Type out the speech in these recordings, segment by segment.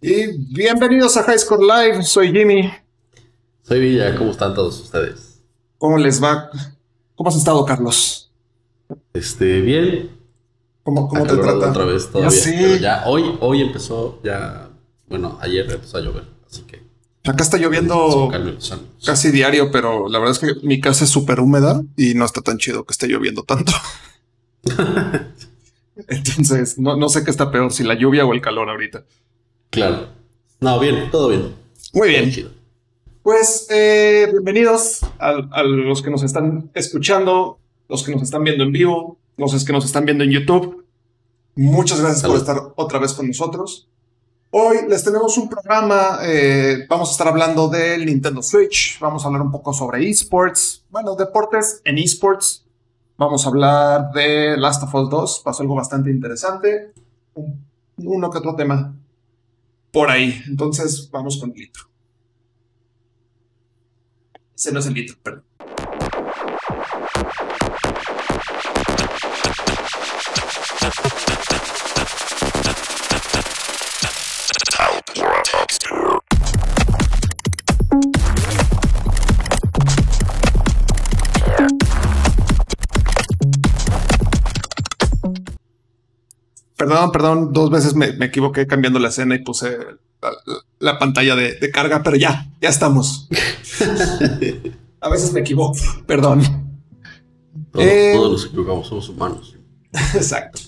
Y bienvenidos a High Score Live, soy Jimmy. Soy Villa, ¿cómo están todos ustedes? ¿Cómo les va? ¿Cómo has estado, Carlos? Este, bien. ¿Cómo, cómo te trata? Otra vez todavía. Ya, Pero ya hoy, hoy empezó, ya, bueno, ayer empezó a llover, así que. Acá está lloviendo casi diario, pero la verdad es que mi casa es súper húmeda y no está tan chido que esté lloviendo tanto. Entonces, no, no sé qué está peor, si la lluvia o el calor ahorita. Claro. No, bien, todo bien. Muy bien. Pues eh, bienvenidos a, los que nos están escuchando, los que nos están viendo en vivo, los que nos están viendo en YouTube. Muchas gracias por estar otra vez con nosotros. Hoy les tenemos un programa, eh, vamos a estar hablando del Nintendo Switch, vamos a hablar un poco sobre esports, bueno, deportes en esports. Vamos a hablar de Last of Us 2, pasó algo bastante interesante, uno que otro tema por ahí. Entonces vamos con el litro. Ese no es el litro, perdón. Perdón, perdón, dos veces me, equivoqué cambiando la escena y puse la, pantalla de, carga, pero ya, ya estamos. A veces me equivoco, perdón. Eh, todos, nos equivocamos, somos humanos. Exacto.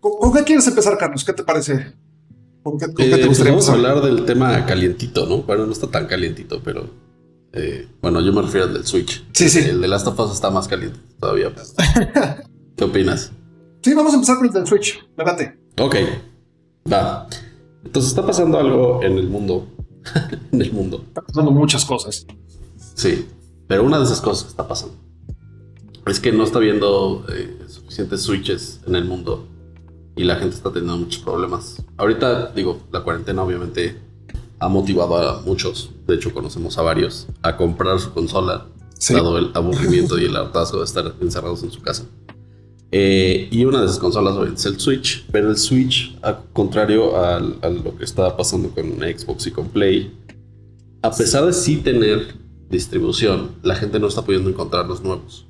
¿Con, qué quieres empezar, Carlos? ¿Qué te parece? ¿Con qué, te eh, gustaría Vamos a hablar del tema calientito, ¿no? Bueno, no está tan calientito, pero eh, bueno, yo me refiero al del Switch. Sí, sí. El de Last of Us está más caliente todavía. ¿Qué opinas? Sí, vamos a empezar con el del Switch. Espérate. Ok. Va. Entonces está pasando algo en el mundo. en el mundo. Está pasando muchas cosas. Sí. Pero una de esas cosas que está pasando es que no está viendo eh, suficientes switches en el mundo y la gente está teniendo muchos problemas. Ahorita, digo, la cuarentena obviamente ha motivado a muchos, de hecho conocemos a varios, a comprar su consola, dado el aburrimiento y el hartazgo de estar encerrados en su casa. Eh, y una de esas consolas es el Switch, pero el Switch, a contrario a, lo que estaba pasando con Xbox y con Play, a pesar de sí tener distribución, la gente no está pudiendo encontrar los nuevos.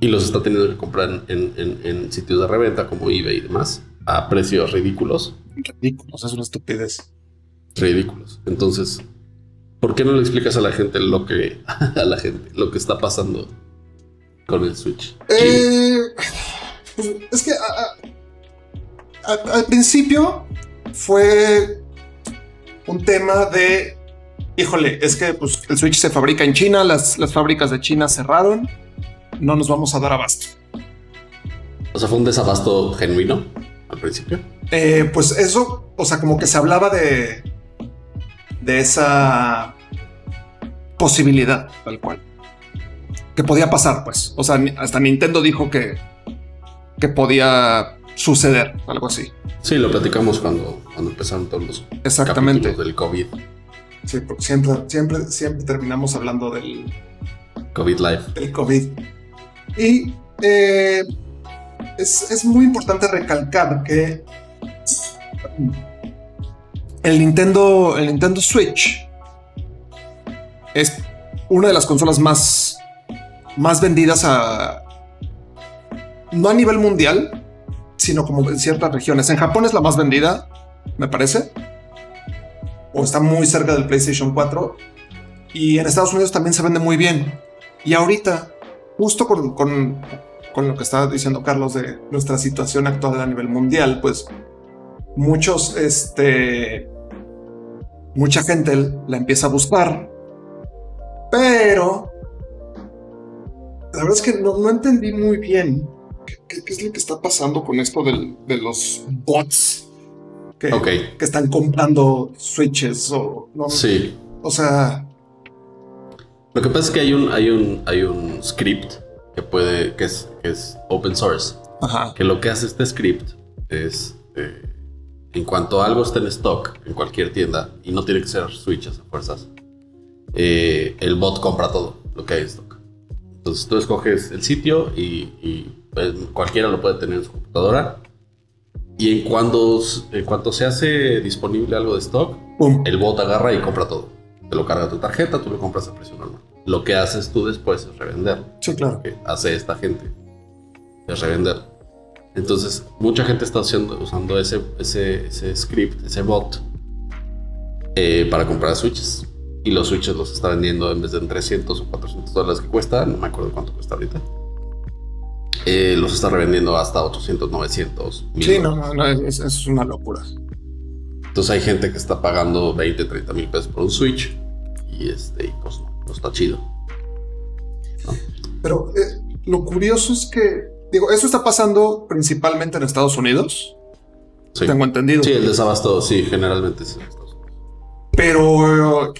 Y los está teniendo que comprar en, sitios de reventa como eBay y demás, a precios ridículos. Ridículos, es una estupidez. Ridículos. Entonces, ¿por qué no le explicas a la gente lo que, a la gente, lo que está pasando con el Switch? Eh, pues, es que al principio fue un tema de, híjole, es que pues, el Switch se fabrica en China, las, las fábricas de China cerraron, no nos vamos a dar abasto. O sea, fue un desabasto genuino al principio. Eh, pues eso, o sea, como que se hablaba de, de esa posibilidad, tal cual que podía pasar, pues. O sea, hasta Nintendo dijo que, que podía suceder, algo así. Sí, lo platicamos cuando, cuando empezaron todos los Exactamente. del COVID. Sí, porque siempre, siempre, siempre terminamos hablando del COVID Live. Del COVID. Y eh, es, es muy importante recalcar que el Nintendo, el Nintendo Switch es una de las consolas más más vendidas a... No a nivel mundial, sino como en ciertas regiones. En Japón es la más vendida, me parece. O está muy cerca del PlayStation 4. Y en Estados Unidos también se vende muy bien. Y ahorita, justo con, con, lo que estaba diciendo Carlos de nuestra situación actual a nivel mundial, pues muchos, este, mucha gente la empieza a buscar, pero la verdad es que no, entendí muy bien qué, es lo que está pasando con esto de los bots que, que están comprando switches o no. Sí. O sea. Lo que pasa es que hay un, hay un, hay un script que puede, que es, es open source. Ajá. Que lo que hace este script es eh, en cuanto algo esté en stock en cualquier tienda y no tiene que ser switches a fuerzas, eh, el bot compra todo lo que hay en stock. Entonces tú escoges el sitio y, pues, cualquiera lo puede tener en su computadora. Y en cuando, en cuanto se hace disponible algo de stock, Pum. el bot agarra y compra todo. Te lo carga tu tarjeta, tú lo compras a precio normal. Lo que haces tú después es revender. Sí, claro. Lo que hace esta gente es revender. Entonces, mucha gente está haciendo, usando ese, ese, ese script, ese bot, eh, para comprar switches. Y los switches los está vendiendo en vez de en 300 o 400 dólares que cuesta, no me acuerdo cuánto cuesta ahorita. eh, los está revendiendo hasta 800, 900. 1000 Sí, no, no, no, es, es una locura. Entonces hay gente que está pagando 20, 30 mil pesos por un Switch y este, pues no, no está chido. Pero eh, lo curioso es que, digo, eso está pasando principalmente en Estados Unidos, Sí. tengo entendido. Sí, el desabasto, sí, generalmente sí. Pero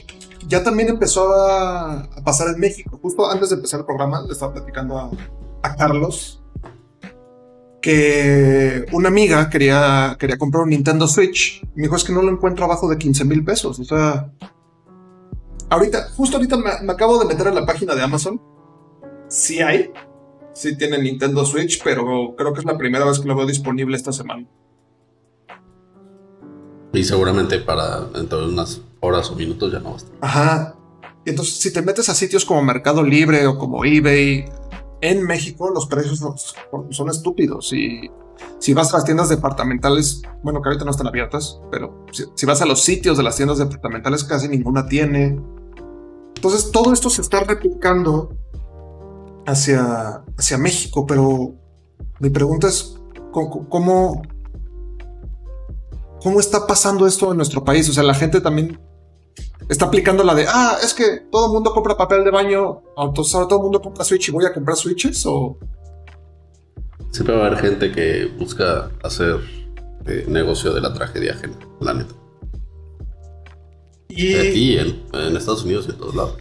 ya también empezó a, a pasar en México. Justo antes de empezar el programa, le estaba platicando a, a Carlos que una amiga quería, quería comprar un Nintendo Switch. Me dijo, es que no lo encuentro abajo de 15 mil pesos. O sea, ahorita, justo ahorita me, me acabo de meter en la página de Amazon. Sí hay. Sí tiene Nintendo Switch, pero creo que es la primera vez que lo veo disponible esta semana. Y seguramente para dentro de unas horas o minutos ya no va a estar. Ajá. Entonces, si te metes a sitios como Mercado Libre o como eBay, en México los precios son, estúpidos. Y si vas a las tiendas departamentales, bueno, que ahorita no están abiertas, pero si, si vas a los sitios de las tiendas departamentales, casi ninguna tiene. Entonces, todo esto se está replicando hacia, hacia México, pero mi pregunta es, ¿cómo, cómo, cómo está pasando esto en nuestro país? O sea, la gente también está aplicando la de, ah, es que todo el mundo compra papel de baño, entonces ahora todo el mundo compra Switch y voy a comprar Switches o... Siempre va a haber gente que busca hacer eh, negocio de la tragedia ajena, la neta. Y Aquí en, en Estados Unidos y en todos lados.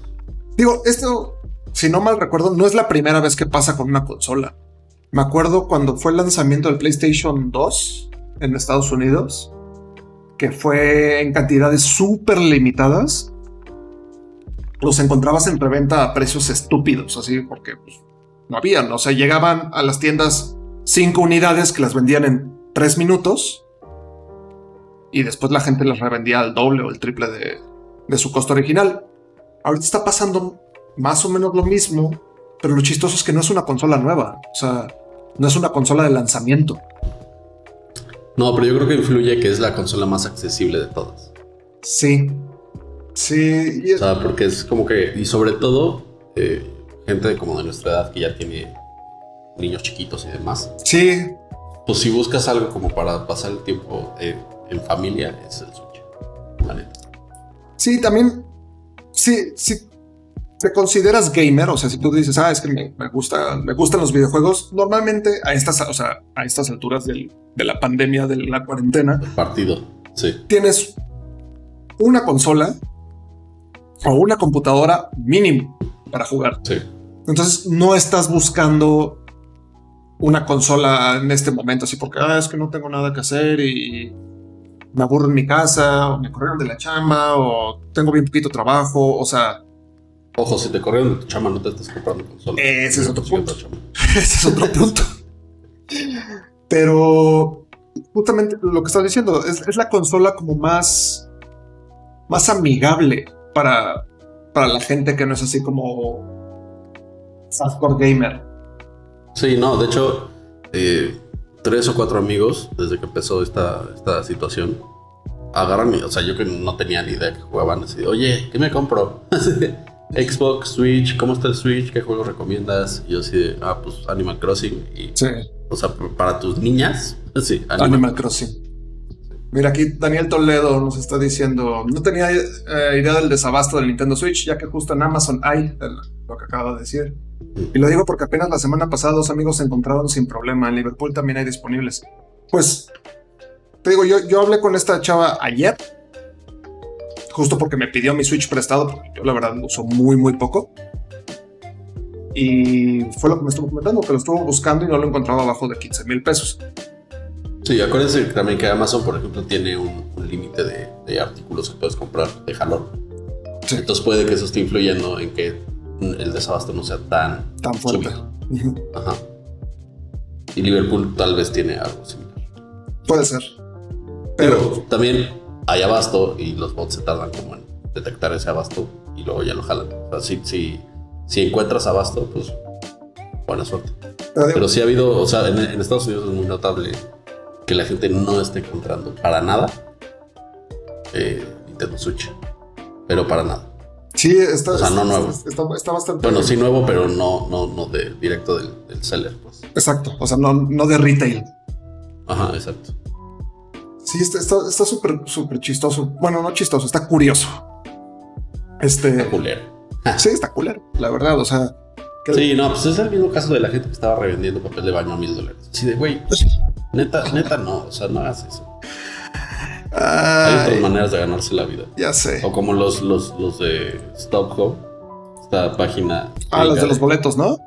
digo, esto, si no mal recuerdo, no es la primera vez que pasa con una consola. Me acuerdo cuando fue el lanzamiento del PlayStation 2 en Estados Unidos, que fue en cantidades súper limitadas. Los encontrabas en preventa a precios estúpidos, así porque pues, no habían. O sea, llegaban a las tiendas cinco unidades que las vendían en tres minutos y después la gente las revendía al doble o el triple de, de su costo original. Ahorita está pasando más o menos lo mismo, pero lo chistoso es que no es una consola nueva. O sea, no es una consola de lanzamiento. No, pero yo creo que influye que es la consola más accesible de todas. Sí. Sí. y O sea, porque es como que, y sobre todo, eh, gente como de nuestra edad que ya tiene niños chiquitos y demás, sí. pues si buscas algo como para pasar el tiempo eh, en familia, es el Switch. La neta. Sí, también. Sí, si te consideras gamer, o sea, si tú dices, ah, es que me, me gusta, me gustan los videojuegos, normalmente a estas, o sea, a estas alturas del- de la pandemia, de la cuarentena, El partido, sí. tienes una consola o una computadora mínimo para jugar. Sí. Entonces no estás buscando una consola en este momento, así porque ah, es que no tengo nada que hacer y me aburro en mi casa, o me corrieron de la chamba, o tengo bien poquito trabajo. O sea, Ojo, si te corrieron de tu chama, no te estás comprando consola. Ese es otro punto. ese es otro punto. Pero justamente lo que estás diciendo es, es la consola como más, más amigable para, para la gente que no es así como hardcore gamer. Sí, no, de hecho, eh, tres o cuatro amigos, desde que empezó esta, esta situación, agarran o sea, yo que no tenía ni idea que jugaban, así, oye, ¿qué me compro? Xbox, Switch, ¿cómo está el Switch? ¿Qué juegos recomiendas? Y yo así de, ah, pues Animal Crossing. Y, Sí. o sea, para tus niñas, sí, Animal, Animal Crossing. Mira, aquí Daniel Toledo nos está diciendo, no tenía eh, idea del desabasto del Nintendo Switch, ya que justo en Amazon hay el- lo que acaba de decir. Y lo digo porque apenas la semana pasada dos amigos se encontraron sin problema. En Liverpool también hay disponibles. Pues, te digo, yo, yo hablé con esta chava ayer, justo porque me pidió mi Switch prestado, porque yo la verdad lo uso muy, muy poco. Y fue lo que me estuvo comentando, que lo estuvo buscando y no lo encontraba abajo de 15 mil pesos. Sí, acuérdense también que Amazon, por ejemplo, tiene un, un límite de, de artículos que puedes comprar de jalón. Sí. Entonces puede que eso esté influyendo en que el desabasto no sea tan Tan fuerte. Ujú. Ajá. Y Liverpool tal vez tiene algo similar. Puede ser. Pero Pero también hay abasto y los bots se tardan como en detectar ese abasto y luego ya lo jalan. O sea, si, si, si encuentras abasto, pues buena suerte. pero sí ha habido, o sea, en, en Estados Unidos es muy notable que la gente no esté encontrando para nada eh, Nintendo Switch. Pero para nada. sí, está, o sea, no nuevo. está, está bastante. Bueno, sí nuevo, pero no, no, no de directo del, del seller, pues. Exacto. O sea, no, no de retail. Ajá, exacto. Sí, está está- está súper, súper chistoso. Bueno, no chistoso, está curioso. Este. Culero. Sí, está culero, la verdad. O sea, que- Sí, no, pues es el mismo caso de la gente que estaba revendiendo papel de baño a mil dólares. Así de, güey, pues, neta, neta no, o sea, no hagas eso. Hay Ay, otras maneras de ganarse la vida. ya sé. O como los, los, los de Stop Home, esta página. Ah, los de los boletos, ¿no?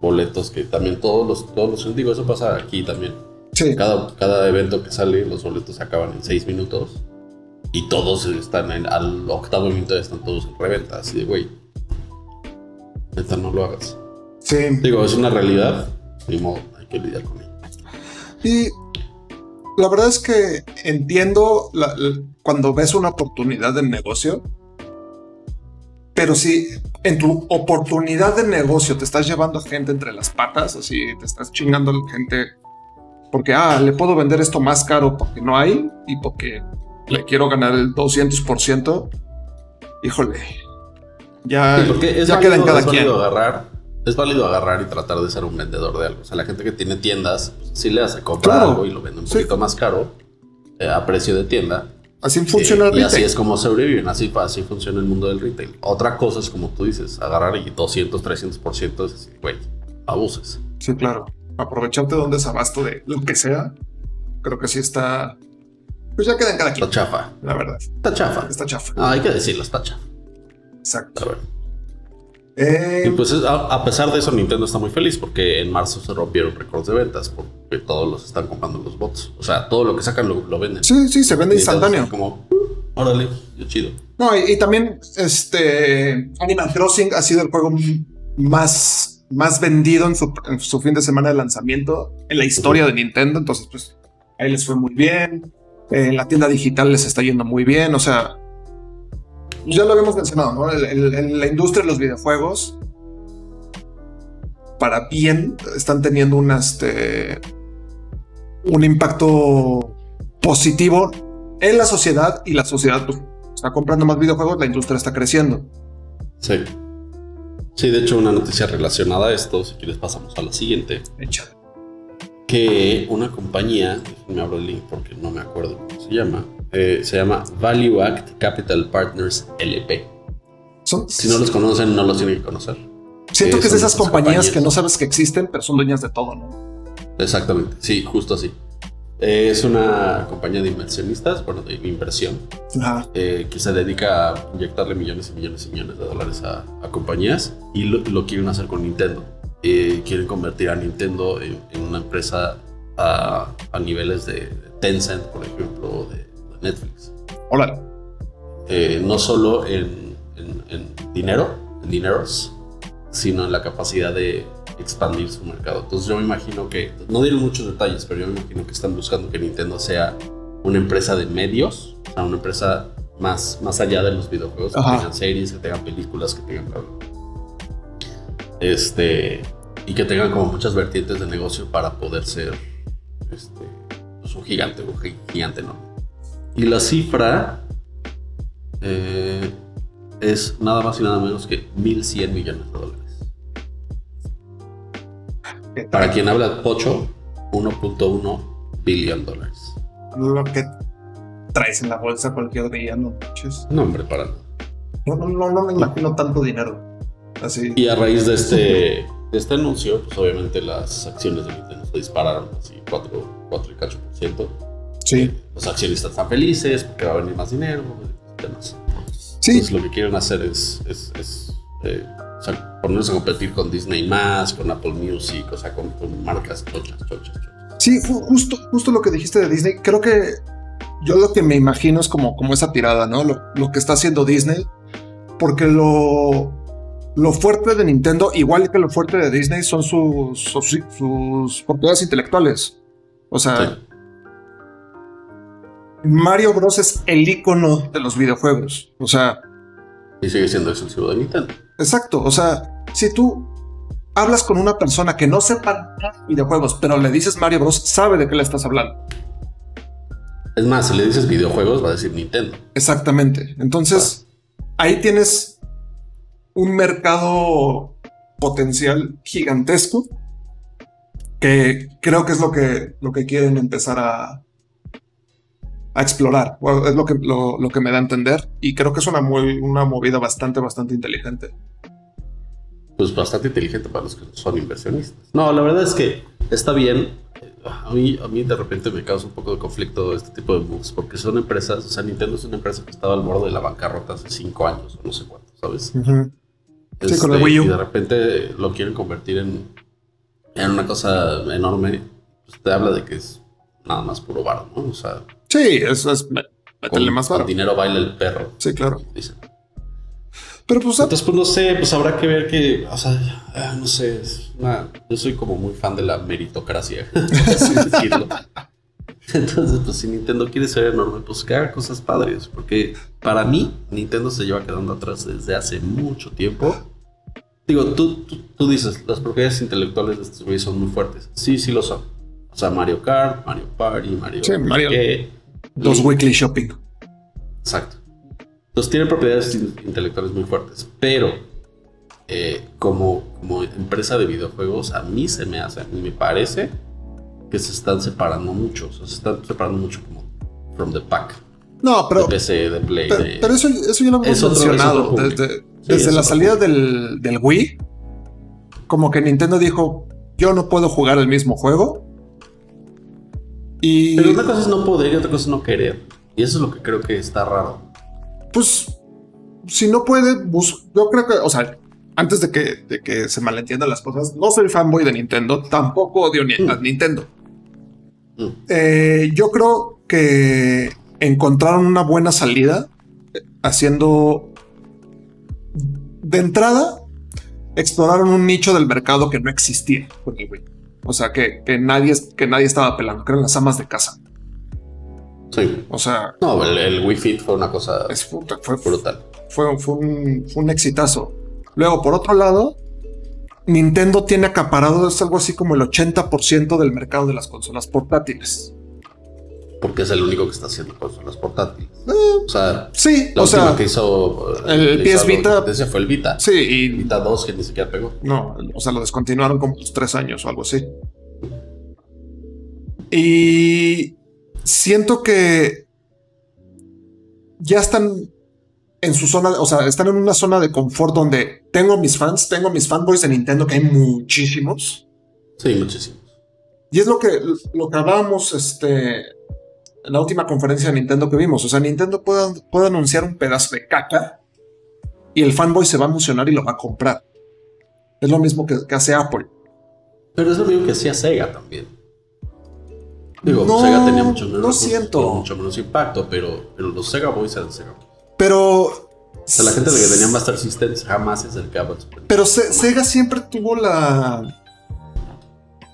boletos que también todos los, todos los, digo, eso pasa aquí también. Sí. Cada, cada evento que sale, los boletos se acaban en seis minutos y todos están en, al octavo minuto están todos en reventa. Así de, güey, neta, no lo hagas. Sí. Digo, es una realidad, ni modo, hay que lidiar con ella. Y la verdad es que entiendo la- la- cuando ves una oportunidad de negocio, pero si en tu oportunidad de negocio te estás llevando a gente entre las patas, así te estás chingando a la gente porque, ah, le puedo vender esto más caro porque no hay y porque le quiero ganar el 200%, híjole, ya, Sí, porque es ya válido, queda en cada es quien. válido agarrar, es válido agarrar y tratar de ser un vendedor de algo. O sea, la gente que tiene tiendas, pues, sí le hace comprar Claro. algo y lo vende un Sí. poquito más caro eh, a precio de tienda. Así funciona Eh, el y así retail. es como sobreviven, así, así funciona el mundo del retail. Otra cosa es como tú dices, agarrar y 200, 300%, es decir, güey, abuses. Sí, claro. Aprovecharte de un desabasto de lo que sea, creo que sí está. Pues ya queda en cada Está quien, chafa, la verdad. está chafa. Está chafa. Ah, hay que decirlo, está chafa. Exacto. A ver. Eh, Y pues es- a, a pesar de eso, Nintendo está muy feliz porque en marzo se rompieron récords de ventas porque todos los están comprando los bots. O sea, todo lo que sacan lo, lo venden. sí, sí, se vende instantáneo. Como, "Uh, órale, yo chido. No, y, y también este Animal Crossing ha sido el juego más, más vendido en su, fin de semana de lanzamiento en la historia de Nintendo. Entonces, pues ahí les fue muy bien. En la tienda digital les está yendo muy bien. O sea, ya lo habíamos mencionado, ¿no? La industria de los videojuegos, para bien, están teniendo un, este, un impacto positivo en la sociedad y la sociedad pues, está comprando más videojuegos, la industria está creciendo. Sí. Sí, de hecho, una noticia relacionada a esto, si quieres pasamos a la siguiente. Hecha. Que una compañía, me abro el link porque no me acuerdo cómo se llama, eh, se llama Value Act Capital Partners LP. Son- Si no los conocen, no los tienen que conocer. siento eh, que es de esas compañías. que no sabes que existen, pero son dueñas de todo, ¿no? Exactamente, sí, justo así. Es una compañía de inversionistas, bueno, de inversión, Ajá. eh, que se dedica a inyectarle millones y millones y millones de dólares a, a compañías y lo, lo quieren hacer con Nintendo. Eh, quieren convertir a Nintendo en, en una empresa a, a niveles de Tencent, por ejemplo, de, de Netflix. Órale. Eh, no solo en, en- en dinero, en dineros, sino en la capacidad de expandir su mercado. Entonces yo me imagino que, no dieron muchos detalles, pero yo me imagino que están buscando que Nintendo sea una empresa de medios, o sea, una empresa más, más allá de los videojuegos, que tengan series, que tengan películas, que tengan. Este, y que tengan como muchas vertientes de negocio para poder ser este, pues, un gigante, un gi- gigante enorme. Y la cifra eh, es nada más y nada menos que 1.100 millones de dólares. ¿Qué Para quien habla pocho, 1.1 billón dólares. Lo que traes en la bolsa cualquier día, no manches. No, hombre, para nada. No, no, no, no me imagino tanto dinero. Así. Y a raíz de este, de este anuncio, pues obviamente las acciones de Nintendo se dispararon así 4, 4 y cacho por ciento. Sí. Los accionistas están felices porque va a venir más dinero demás. Sí. Entonces lo que quieren hacer es, es, es, eh, o sea, ponerse a competir con Disney más, con Apple Music, o sea, con, con marcas chochas, chochas, chochas. Sí, ju- justo, justo lo que dijiste de Disney. Creo que yo lo que me imagino es como, como esa tirada, ¿no? Lo, lo que está haciendo Disney. Porque lo, lo fuerte de Nintendo, igual que lo fuerte de Disney, son sus, sus, sus propiedades intelectuales. O sea, Sí. Mario Bros es el icono de los videojuegos. O sea, Y sigue siendo exclusivo de Nintendo. Exacto. O sea, si tú hablas con una persona que no sepa videojuegos, pero le dices Mario Bros, sabe de qué le estás hablando. Es más, si le dices videojuegos, va a decir Nintendo. Exactamente. Entonces, ahí tienes un mercado potencial gigantesco que creo que es lo que, lo que quieren empezar a, a explorar. Es lo que, lo, lo que me da a entender. Y creo que es una, muy, una movida bastante, bastante inteligente. Pues bastante inteligente para los que son inversionistas. No, la verdad es que está bien. A mí, a mí de repente me causa un poco de conflicto este tipo de moves, porque son empresas, o sea, Nintendo es una empresa que estaba al borde de la bancarrota hace cinco años o no sé cuánto, ¿sabes? Sí, con el Wii U. Y de repente lo quieren convertir en, en una cosa enorme. Pues te habla de que es nada más puro bar, ¿no? O sea, Sí, eso es. me- Métele con, más con varo. dinero baila el perro. Sí, claro. Pero pues, Entonces, pues no sé, pues habrá que ver que, o sea, ah, no sé, es una- yo soy como muy fan de la meritocracia, por así decirlo. Entonces, pues si Nintendo quiere ser enorme, pues que haga cosas padres, porque para mí Nintendo se lleva quedando atrás desde hace mucho tiempo. Digo, tú, tú, tú dices, las propiedades intelectuales de estos güeyes son muy fuertes. Sí, sí lo son. O sea, Mario Kart, Mario Party, Mario... Sí, Mario-. Los Y- weekly shopping. Exacto. Entonces tienen propiedades in- intelectuales muy fuertes, pero eh, como, como empresa de videojuegos, a mí se me hace, a mí me parece que se están separando mucho, o sea, se están separando mucho como from the pack, No, pero. de PC, de Play, Pero, de... pero eso, eso ya lo hemos mencionado. desde Sí, desde es la salida del, del Wii, como que Nintendo dijo: Yo no puedo jugar el mismo juego. Y Pero una cosa es no poder y otra cosa es no querer. Y eso es lo que creo que está raro. pues, si no puede, bus- yo creo que, o sea, antes de que, de que se malentiendan las cosas, no soy fanboy de Nintendo, tampoco odio ni- a Nintendo. Mm. Eh, yo creo que encontraron una buena salida eh, haciendo de entrada exploraron un nicho del mercado que no existía con el Wii. O sea, que, que nadie, que nadie estaba pelando, que eran las amas de casa. Sí. O sea, No, el, el Wii Fit fue una cosa es- fue, brutal. fue, fue un, fue un exitazo. Luego, por otro lado, Nintendo tiene acaparado es algo así como el 80% del mercado de las consolas portátiles. Porque es el único que está haciendo consolas portátiles. Eh, O sea, sí, la o última sea, que hizo eh, el hizo PS Vita- ese fue el Vita. sí, y Vita 2 que ni siquiera pegó. no, o sea, lo descontinuaron como tres años o algo así. Y siento que ya están en su zona, o sea, están en una zona de confort donde tengo mis fans, tengo mis fanboys de Nintendo, que hay muchísimos. Sí, muchísimo. Y es lo que, lo que hablábamos este, la última conferencia de Nintendo que vimos. O sea, Nintendo puede, puede anunciar un pedazo de caca y el fanboy se va a emocionar y lo va a comprar. Es lo mismo que, que hace Apple. Pero es lo mismo que hacía Sega también. Digo, No, Sega tenía mucho menos, no siento. mucho menos impacto, pero, pero los Sega Boys eran Sega Boys. Pero. O sea, la gente de que tenía Master Systems jamás se acercaba Pero Se- Sega siempre tuvo la.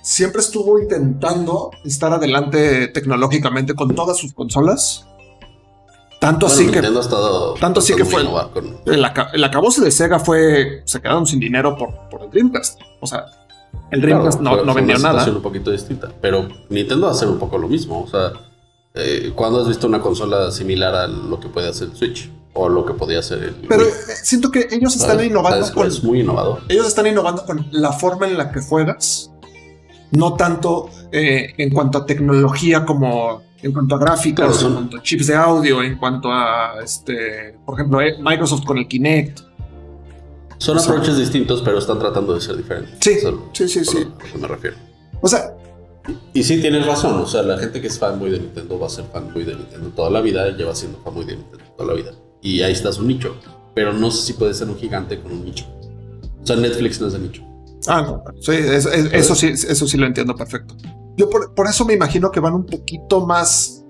Siempre estuvo intentando estar adelante tecnológicamente con todas sus consolas. Tanto Bueno, así que Nintendo ha estado tanto así que fue- con- el, el acabose de Sega fue. Se quedaron sin dinero por, por el Dreamcast. O sea, el Dreamcast Claro, no, no vendió una nada. un poquito distinta. Pero Nintendo va a hacer un poco lo mismo. O sea, eh, ¿cuándo has visto una consola similar a lo que puede hacer el Switch? O lo que podía hacer el Pero Wii? eh, siento que ellos están ¿Sabes? innovando Es- con. Es muy innovador. Ellos están innovando con la forma en la que juegas. No tanto eh, en cuanto a tecnología como en cuanto a son- en cuanto a chips de audio, en cuanto a este, por ejemplo, eh, Microsoft con el Kinect. Son O sea- approaches distintos, pero están tratando de ser diferentes. Sí, sí, sí, sí. a lo que me refiero. O sea, Y sí, tienes razón. O sea, la gente que es fanboy de Nintendo va a ser fanboy de Nintendo toda la vida. Lleva siendo fanboy de Nintendo toda la vida. Y ahí está su nicho. Pero no sé si puede ser un gigante con un nicho. O sea, Netflix no es de nicho. Ah, no, sí, es- es- eso sí, eso sí lo entiendo perfecto. Yo por, por eso me imagino que van un poquito más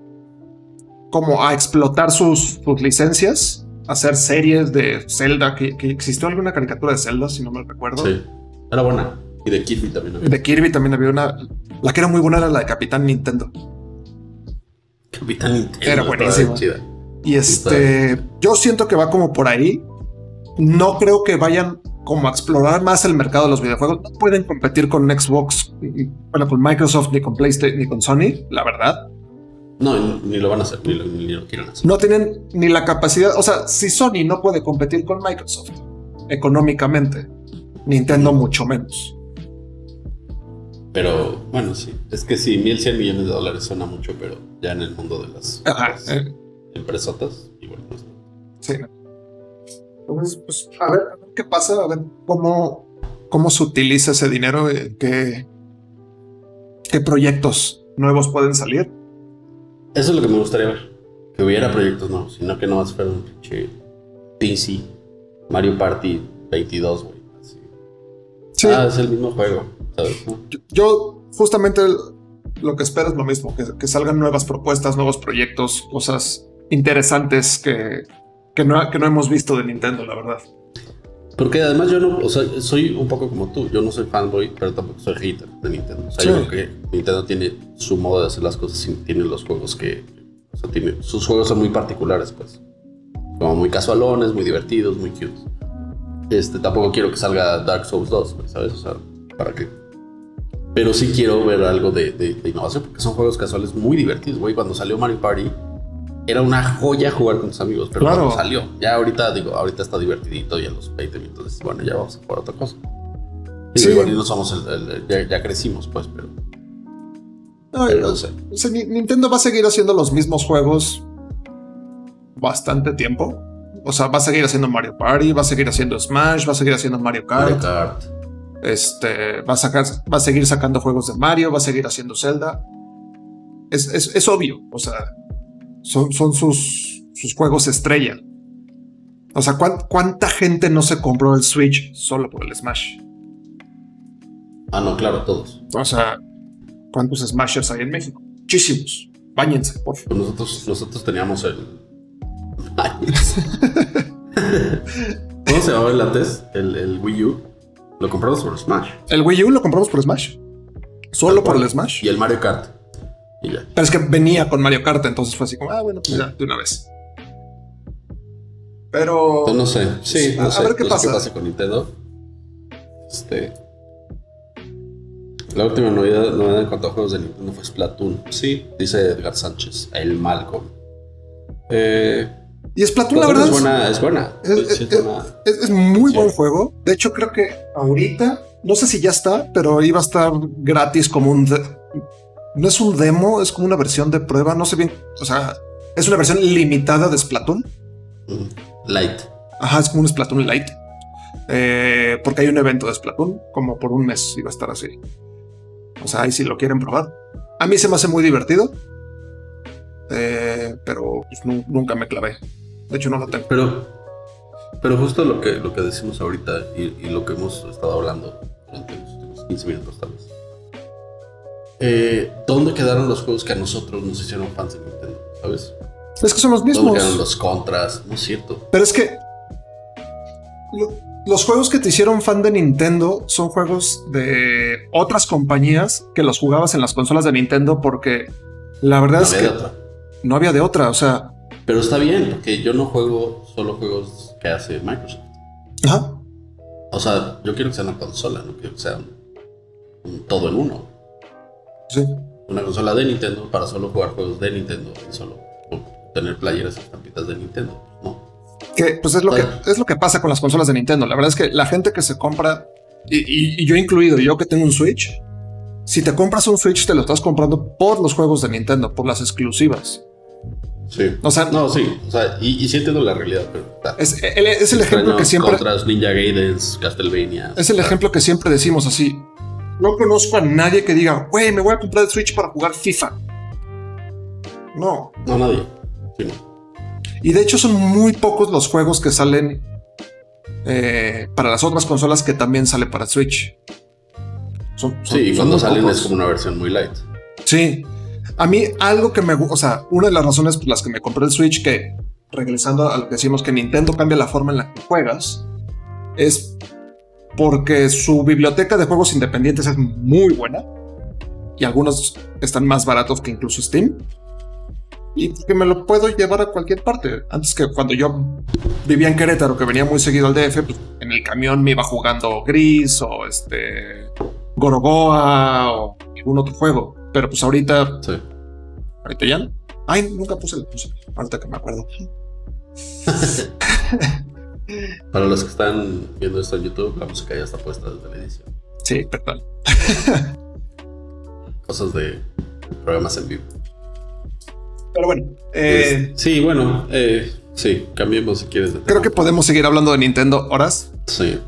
como a explotar sus, sus licencias, hacer series de Zelda, que, que existió alguna caricatura de Zelda, si no me recuerdo. Sí. Era buena. Y de Kirby también. había. De Kirby también había una. La que era muy buena era la de Capitán Nintendo. Capitán Nintendo. Era chida. Y este, yo siento que va como por ahí. No creo que vayan como a explorar más el mercado de los videojuegos. No pueden competir con Xbox, bueno, con Microsoft, ni con PlayStation, ni con Sony, la verdad. No, ni, lo van a hacer, ni lo, ni lo quieren hacer. No tienen ni la capacidad. O sea, si Sony no puede competir con Microsoft económicamente, Nintendo mucho menos. Pero bueno, sí. Es que sí, 1100 millones de dólares suena mucho, pero ya en el mundo de las, Ajá, las eh, empresotas, igual no es. sí. Entonces, pues, a ver, a ver qué pasa, a ver cómo, cómo se utiliza ese dinero, eh, qué, qué proyectos nuevos pueden salir. Eso es lo que me gustaría ver. Que hubiera proyectos nuevos, sino que no más fuera un pinche DC, Mario Party 22, güey. Sí, Ah, es el mismo juego, ¿sabes? no? yo, yo justamente lo que espero es lo mismo, que, que salgan nuevas propuestas, nuevos proyectos, cosas interesantes que, que, no, que no hemos visto de Nintendo, la verdad. Porque además yo no, o sea, soy un poco como tú. Yo no soy fanboy, pero tampoco soy hater de Nintendo. O sea, Sí. yo creo que Nintendo tiene su modo de hacer las cosas y tiene los juegos que. O sea, tiene, sus juegos son muy particulares, pues. Como muy casualones, muy divertidos, muy cute. Este, tampoco quiero que salga Dark Souls 2, güey, ¿sabes? O sea, ¿para qué? Pero sí quiero ver algo de, de- de innovación, porque son juegos casuales muy divertidos, güey. Cuando salió Mario Party, era una joya jugar con tus amigos, pero Claro. cuando salió, ya ahorita, digo, ahorita está divertidito y a los 20 minutos, bueno, ya vamos a jugar otra cosa. Digo, Sí. Igual y no somos el, el- el- ya, ya crecimos, pues, pero, No, pero no no sé. O sea, Ni- Nintendo va a seguir haciendo los mismos juegos bastante tiempo. O sea, va a seguir haciendo Mario Party, va a seguir haciendo Smash, va a seguir haciendo Mario Kart. Mario Kart. Este, va a sacar, va a seguir sacando juegos de Mario, va a seguir haciendo Zelda. Es, es- es obvio, o sea, son, son sus, sus juegos estrella. O sea, ¿cuán- ¿cuánta gente no se compró el Switch solo por el Smash? Ah, no, claro, todos. O sea, ¿cuántos Smashers hay en México? Muchísimos. Báñense, por favor. Pues nosotros, nosotros teníamos el. ¿Cómo se llamaba el antes? El, el Wii U. Lo compramos por Smash. El Wii U lo compramos por Smash. Solo por el Smash. Y el Mario Kart. Y ya. Pero es que venía con Mario Kart, entonces fue así como, ah, bueno, pues ya, de una vez. Pero. Entonces, no sé. Sí, A- no a sé. ver qué no sé pasa. qué pasa con Nintendo. Este. La última novedad, novedad en cuanto a juegos de Nintendo fue Splatoon. Sí, dice Edgar Sánchez. El Malcolm. Eh, Y Splatoon, la verdad, es buena. Es buena. es- Sí, sí, es- es buena. es- es muy Sí. buen juego. De hecho, creo que ahorita, no sé si ya está, pero iba a estar gratis como un. No es un demo, es como una versión de prueba. No sé bien. O sea, es una versión limitada de Splatoon. Mm, Light. Ajá, es como un Splatoon Light. Eh, porque hay un evento de Splatoon, como por un mes iba a estar así. O sea, ahí si lo quieren probar. A mí se me hace muy divertido. Eh, pero pues, nu- nunca me clavé. De hecho, no lo tengo. Pero, pero justo lo que, lo que decimos ahorita y, y lo que hemos estado hablando durante los últimos 15 minutos tal vez. Eh, ¿Dónde quedaron los juegos que a nosotros nos hicieron fans de Nintendo? ¿Sabes? Es que son los ¿Dónde mismos. quedaron los contras? No es cierto. Pero es que lo- los juegos que te hicieron fan de Nintendo son juegos de otras compañías que los jugabas en las consolas de Nintendo porque la verdad No es que otra. no había de otra. O sea, Pero está bien, porque yo no juego solo juegos que hace Microsoft. ajá. O sea, yo quiero que sea una consola, no quiero que sea un, un todo en uno. Sí. Una consola de Nintendo para solo jugar juegos de Nintendo y solo tener playeras y estampitas de Nintendo. No. Que pues es lo que es lo que pasa con las consolas de Nintendo. La verdad es que la gente que se compra, y, y- y yo incluido, yo que tengo un Switch, si te compras un Switch, te lo estás comprando por los juegos de Nintendo, por las exclusivas. Sí. O sea, No, sí. O sea, y, y sí entiendo la realidad, pero. es, el, es el ejemplo que siempre Contras, Ninja Gaidens, Castlevania. es el ejemplo que siempre decimos así. No conozco a nadie que diga, güey, me voy a comprar el Switch para jugar FIFA. No. No, nadie. Sí, no. Y de hecho son muy pocos los juegos que salen eh, para las otras consolas que también sale para Switch. Son, son- Sí, y cuando salen pocos. es como una versión muy light. Sí. A mí algo que me gusta, o sea, una de las razones por las que me compré el Switch, que regresando a lo que decimos que Nintendo cambia la forma en la que juegas, es porque su biblioteca de juegos independientes es muy buena y algunos están más baratos que incluso Steam. y que me lo puedo llevar a cualquier parte. Antes que cuando yo vivía en Querétaro, que venía muy seguido al DF, pues, en el camión me iba jugando Gris o este Gorogoa o algún otro juego. Pero pues ahorita, Sí. ahorita ya. Ay, nunca puse la puse. Ahorita que me acuerdo. Para los que están viendo esto en YouTube, la música ya está puesta desde la edición. Sí, perdón. Cosas de programas en vivo. Pero bueno, eh, Es- sí, bueno, eh, sí, cambiemos si quieres. de creo que podemos seguir hablando de Nintendo horas, Sí.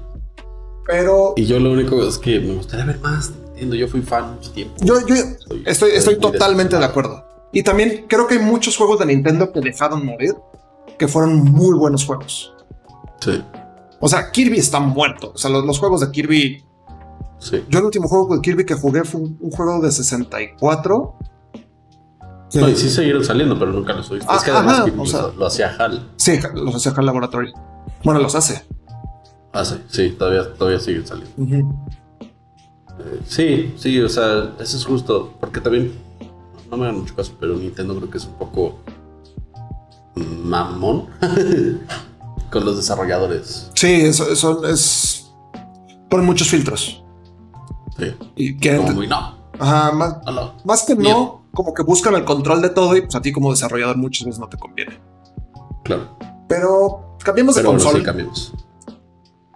pero Y yo lo único es que me gustaría ver más. Entiendo, yo fui fan mucho tiempo. yo, yo Estoy, estoy, totalmente de acuerdo. Y también creo que hay muchos juegos de Nintendo que dejaron morir, que fueron muy buenos juegos. Sí, O sea, Kirby está muerto. O sea, los, los juegos de Kirby. sí. Yo el último juego de Kirby que jugué fue un, un juego de 64. que- No, y sí siguieron saliendo, pero nunca los oí. Ah, es que además ajá, que o los- sea- lo hacía HAL. Sí, los hacía acá en laboratorio. Bueno, los hace. Ah, sí, sí, todavía, todavía siguen saliendo. Eh, sí, sí, o sea, eso es justo. Porque también, no me hagan mucho caso, pero Nintendo creo que es un poco mamón con los desarrolladores. Sí, eso, eso es. Ponen muchos filtros. Sí, Y como muy no, Ajá, más, no, no. más que no, como que buscan el control de todo y pues a ti como desarrollador muchas veces no te conviene. Claro. Pero cambiemos de consola. sí cambiamos.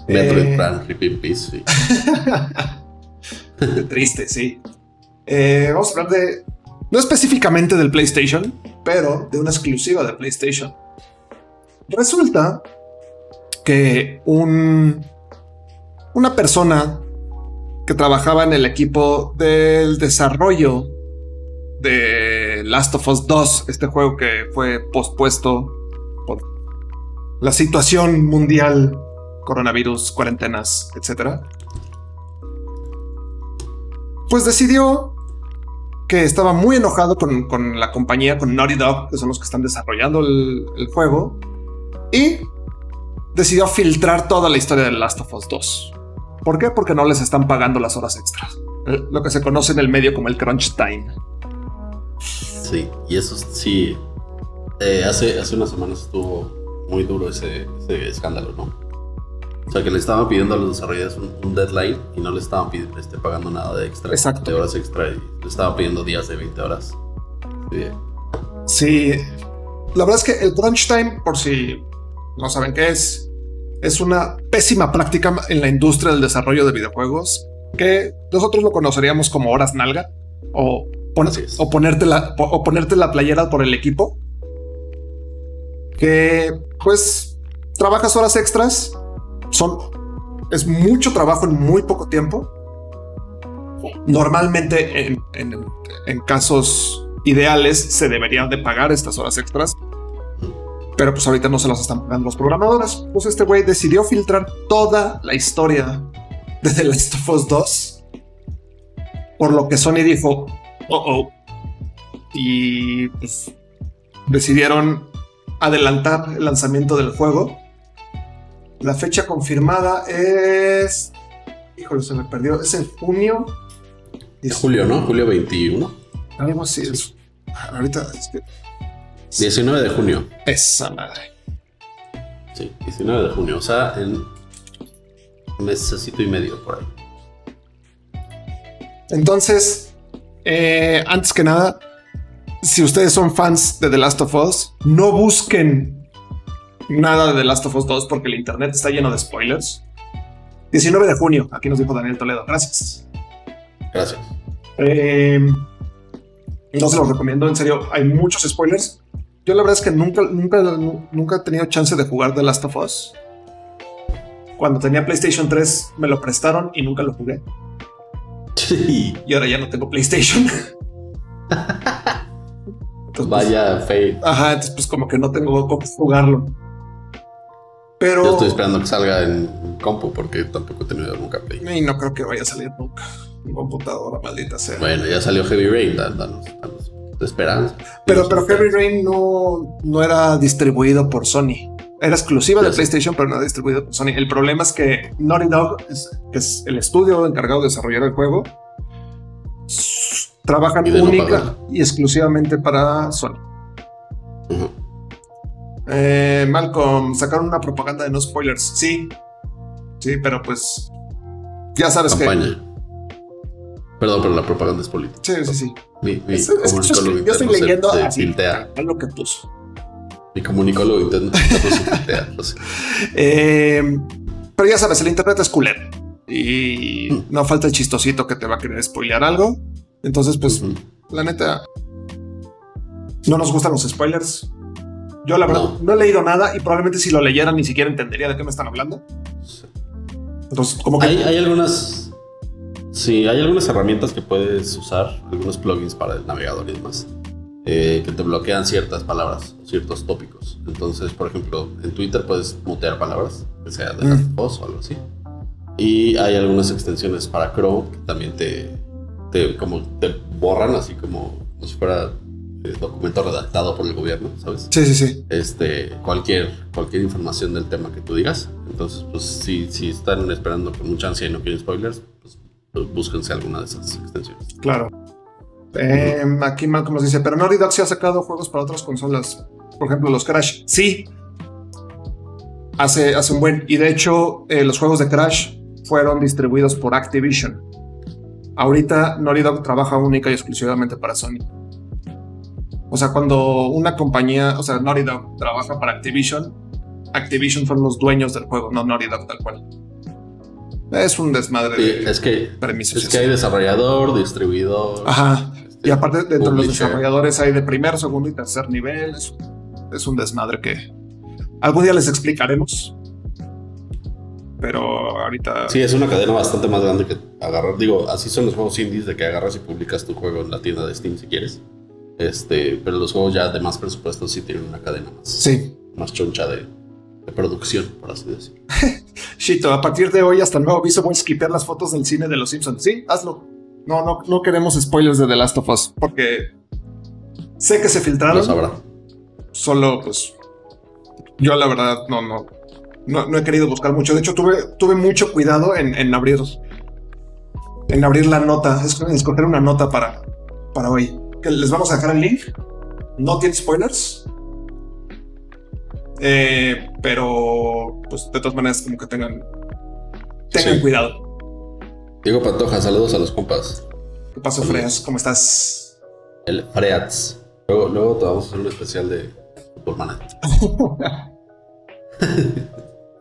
Eh. Metroid Prime, Peace, sí. Triste, sí. Eh, vamos a hablar de. No específicamente del PlayStation, pero de una exclusiva de PlayStation. Resulta que un. Una persona que trabajaba en el equipo del desarrollo de Last of Us 2, este juego que fue pospuesto por la situación mundial, coronavirus, cuarentenas, etcétera pues decidió que estaba muy enojado con, con la compañía, con Naughty Dog, que son los que están desarrollando el, el juego, y decidió filtrar toda la historia de Last of Us 2. ¿Por qué? Porque no les están pagando las horas extras. Eh, Lo que se conoce en el medio como el crunch time. Sí, y eso sí. eh, hace, hace unas semanas estuvo muy duro ese, ese escándalo, ¿no? O sea, que le estaban pidiendo a los desarrolladores un, un deadline y no le estaban pidiendo, este, pagando nada de extra. Exacto. De horas extra y le estaban pidiendo días de 20 horas. Sí, Sí, la verdad es que el crunch time, por si no saben qué es, es una pésima práctica en la industria del desarrollo de videojuegos que nosotros lo conoceríamos como horas nalga o, pon- o, ponerte la, o ponerte la playera por el equipo. Que pues trabajas horas extras, son es mucho trabajo en muy poco tiempo. Normalmente en, en- en casos ideales se deberían de pagar estas horas extras. Pero pues ahorita no se las están pagando los programadores. Pues este güey decidió filtrar toda la historia de The Last of Us 2. Por lo que Sony dijo, oh oh. Y pues decidieron adelantar el lanzamiento del juego. La fecha confirmada es. Híjole, se me perdió. Es en junio. Es julio, ¿no? Julio 21. Algo así es. Ahorita es que 19 de junio. esa madre. Sí, 19 de junio. O sea, en un mesecito y medio por ahí. Entonces, eh, antes que nada, si ustedes son fans de The Last of Us, no busquen nada de The Last of Us 2 porque el internet está lleno de spoilers. 19 de junio, aquí nos dijo Daniel Toledo. Gracias. Gracias. Eh, no se los recomiendo, en serio, hay muchos spoilers. Yo la verdad es que nunca, nunca, nunca he tenido chance de jugar The Last of Us. Cuando tenía PlayStation 3 me lo prestaron y nunca lo jugué. Sí. Y ahora ya no tengo PlayStation. Entonces, pues, Vaya fe. Ajá, entonces pues como que no tengo cómo jugarlo. Pero Yo estoy esperando que salga en compu porque tampoco he tenido nunca Play. y no creo que vaya a salir nunca. Computadora, maldita sea. Bueno, ya salió Heavy Rain, dan- danos, danos esperanza. pero, pero Heavy. Rain no, no era distribuido por Sony. Era exclusiva de sé. PlayStation, pero no era distribuido por Sony. El problema es que Naughty Dog, es, que es el estudio encargado de desarrollar el juego, trabajan Y de no única y exclusivamente para Sony. Eh, Malcolm, sacaron una propaganda de no spoilers. Sí. Sí, pero pues. Ya sabes que. Perdón, pero la propaganda es política. Sí, sí, sí. Mi, mi Es- es yo estoy leyendo se así. lo que puso. Mi comunicólogo interno lo sé. Eh, pero ya sabes, el internet es culero. Y Mm. no falta el chistosito que te va a querer spoilear algo. Entonces, pues, la neta, no nos gustan los spoilers. Yo, la verdad, No. no. he leído nada y probablemente si lo leyera ni siquiera entendería de qué me están hablando. Entonces, como que. Hay, hay algunas. Sí, hay algunas herramientas que puedes usar, algunos plugins para el navegador y demás, eh, que te bloquean ciertas palabras, ciertos tópicos. Entonces, por ejemplo, en Twitter puedes mutear palabras, que sea de Mm. voz o algo así. Y hay algunas extensiones para Chrome que también te, te, como te borran, así como, como si fuera eh, documento redactado por el gobierno, ¿sabes? Sí, sí, sí. este, cualquier, cualquier información del tema que tú digas. Entonces, pues si, si están esperando con mucha ansia y no quieren spoilers, pues búsquense alguna de esas extensiones. Claro. Eh, aquí Malcolm nos dice, pero Naughty Dog sí ha sacado juegos para otras consolas. Por ejemplo, los Crash. Sí. Hace, hace un buen. Y de hecho, eh, los juegos de Crash fueron distribuidos por Activision. Ahorita Naughty Dog trabaja única y exclusivamente para Sony. O sea, cuando una compañía, o sea, Naughty Dog trabaja para Activision, Activision son los dueños del juego, no Naughty Dog tal cual. Es un desmadre Sí, de es que, permisos. es que hay desarrollador, distribuidor. Ajá. este, Y aparte, dentro de los desarrolladores hay de primer, segundo y tercer nivel. Es, es un desmadre que algún día les explicaremos. Pero ahorita. Sí, es una cadena bastante más grande que agarrar. Digo, así son los juegos indies de que agarras y publicas tu juego en la tienda de Steam si quieres. Este, pero los juegos ya de más presupuesto sí tienen una cadena más, Sí. más choncha de, de producción, por así decirlo. Shito, a partir de hoy, hasta el nuevo aviso, voy a skipear las fotos del cine de los Simpsons. Sí, hazlo. No, no, no queremos spoilers de The Last of Us. Porque sé que se filtraron. Lo sabrá. Solo, pues. Yo, la verdad, no, no. No, no he querido buscar mucho. De hecho, tuve, tuve mucho cuidado en, en abrir. En abrir la nota. Es en escoger una nota para, para hoy. Que les vamos a dejar el link. No tiene spoilers. Eh, pero, pues, de todas maneras, como que tengan. Tengan Sí. cuidado. Diego Pantoja, saludos a los compas. ¿Qué pasó, Freas? ¿Cómo estás? El Freats. Luego, luego te vamos a hacer un especial de Manager.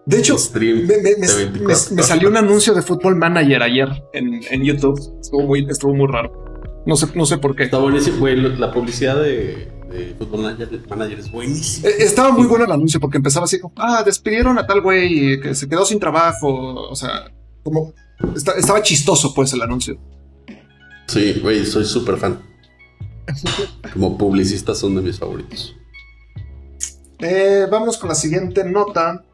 De hecho, me, me- me- de 24. me- me salió un anuncio de Football Manager ayer en, en YouTube. Estuvo muy, estuvo muy raro. No sé, no sé por qué. Está buenísimo, güey. La publicidad de, de Fútbol Manager, Manager es buenísima. Eh, Estaba muy bueno el anuncio porque empezaba así como, ah, despidieron a tal güey que se quedó sin trabajo. O sea, como esta- estaba chistoso pues el anuncio. Sí, güey, soy súper fan. Como publicistas son de mis favoritos. Eh, vámonos con la siguiente nota.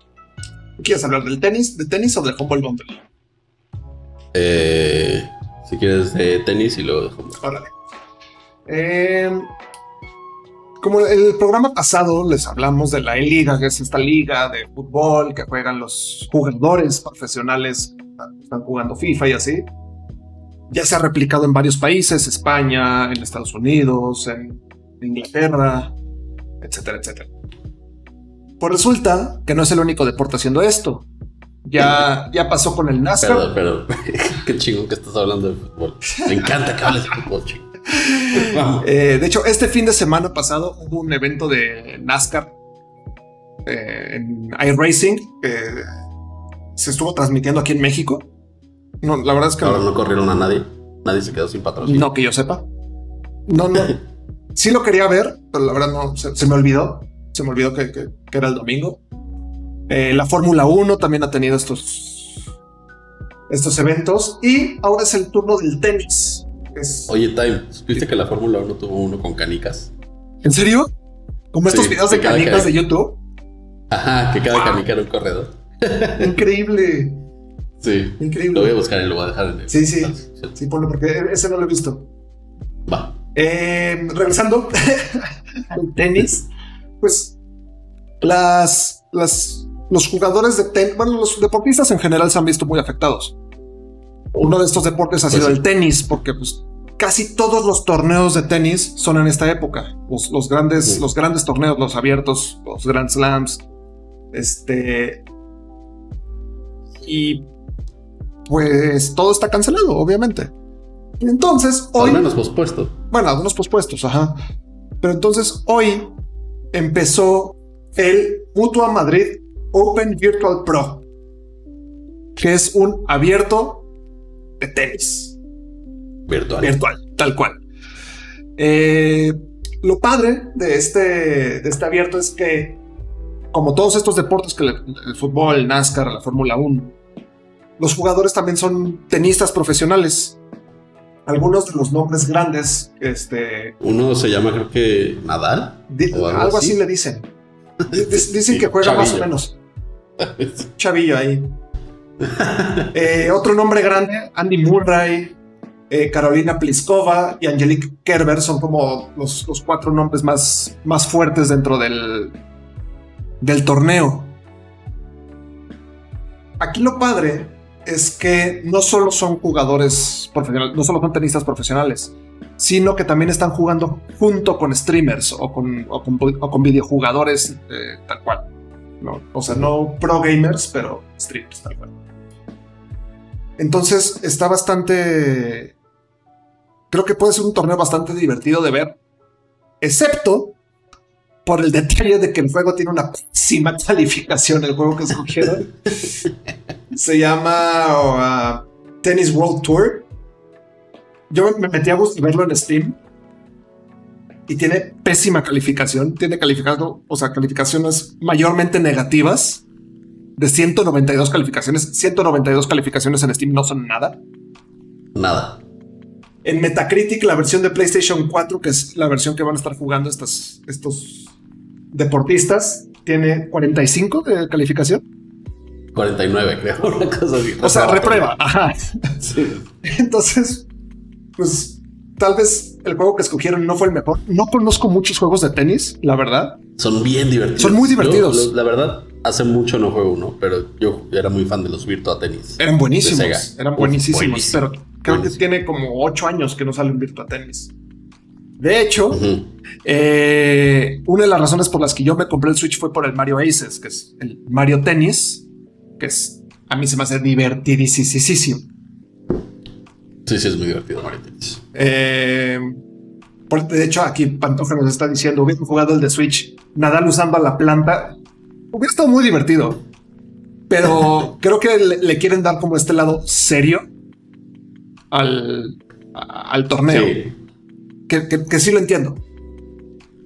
¿Quieres hablar del tenis? ¿De tenis o del Humble Bundle? Eh, si quieres de tenis y luego dejamos. Órale. Eh, como el programa pasado les hablamos de la E-Liga, que es esta liga de fútbol que juegan los jugadores profesionales, están jugando FIFA y así. Ya se ha replicado en varios países, España, en Estados Unidos, en Inglaterra, etcétera, etcétera. Pues resulta que no es el único deporte haciendo esto. Ya, ya pasó con el NASCAR. Perdón, pero qué chingón que estás hablando de fútbol. Me encanta que hables de fútbol, chico. Eh, de hecho, este fin de semana pasado hubo un evento de NASCAR eh, en iRacing que se estuvo transmitiendo aquí en México. No, la verdad es que Ahora no, no corrieron a nadie. Nadie se quedó sin patrocinio. no que yo sepa. No, no. Sí lo quería ver, pero la verdad no, se, se me olvidó. Se me olvidó que, que- que era el domingo. Eh, la Fórmula 1 también ha tenido estos, estos eventos. Y ahora es el turno del tenis. Es- Oye, Time, ¿supiste que la Fórmula 1 tuvo uno con canicas? ¿En serio? Como estos Sí, videos de canicas ca- de YouTube. Ajá, que cada canica era un corredor. Increíble. Sí. Lo Increíble. voy a buscar y lo voy a dejar en el. Sí, sí. Sí, ponlo porque ese no lo he visto. Va. Eh, regresando al tenis, pues las, las, los jugadores de tenis, bueno, los deportistas en general se han visto muy afectados. Uno de estos deportes ha Pues sido sí. el tenis, porque pues casi todos los torneos de tenis son en esta época. Los, los grandes, Sí. los grandes torneos, los abiertos, los Grand Slams. Este. Y pues todo está cancelado, obviamente. Entonces, Al hoy. menos pospuesto. Bueno, algunos pospuestos, ajá. Pero entonces hoy empezó el Mutua Madrid Open Virtual Pro, que es un abierto de tenis Virtual. virtual, tal cual. Eh, lo padre de este, de este abierto es que, como todos estos deportes, que le- el fútbol, el NASCAR, la Fórmula 1, los jugadores también son tenistas profesionales. Algunos de los nombres grandes, este, Uno se llama, creo que Nadal. di- ¿O algo algo así así? le dicen. Dicen Sí, que juega más o menos. Chavillo ahí. Eh, otro nombre grande, Andy Murray, eh, Carolina Pliskova y Angelique Kerber son como los, cuatro nombres más, más fuertes dentro del, del torneo. Aquí lo padre es que no solo son jugadores profesionales, no solo son tenistas profesionales, sino que también están jugando junto con streamers o con, o con, videojugadores eh, tal cual. O sea, no pro gamers, pero streamers tal cual. Entonces está bastante. Creo que puede ser un torneo bastante divertido de ver, excepto por el detalle de que el juego tiene una pésima calificación. El juego que escogieron se llama uh, Tennis World Tour. Yo me metí a verlo en Steam y tiene pésima calificación. Tiene calificado, o sea, calificaciones mayormente negativas de 192 calificaciones. 192 calificaciones en Steam no son nada. Nada. En Metacritic, la versión de PlayStation 4, que es la versión que van a estar jugando estas, estos deportistas, tiene 45 de calificación. 49, creo. Una cosa así. O sea, reprueba. Ajá. Sí. Entonces, pues tal vez el juego que escogieron no fue el mejor. No conozco muchos juegos de tenis, la verdad. Son bien divertidos. Son muy divertidos. la verdad, hace mucho no juego uno, pero yo era muy fan de los Virtua Tenis. Eran buenísimos. Eran buenísimos. buenísimo. Pero creo Buenísimo. que tiene como 8 años que no sale un Virtua Tennis. De hecho. Eh, una de las razones por las que yo me compré el Switch fue por el Mario Aces, que es el Mario Tennis, que es a mí se me hace divertidísimo. Sí, sí, es muy divertido Mario Tennis. Eh, de hecho, aquí Pantoja nos está diciendo: hubiera jugado el de Switch, Nadal usando a la planta, hubiera estado muy divertido. Pero creo que le, le quieren dar como este lado serio al, a- al torneo, Sí, que, que- que sí lo entiendo.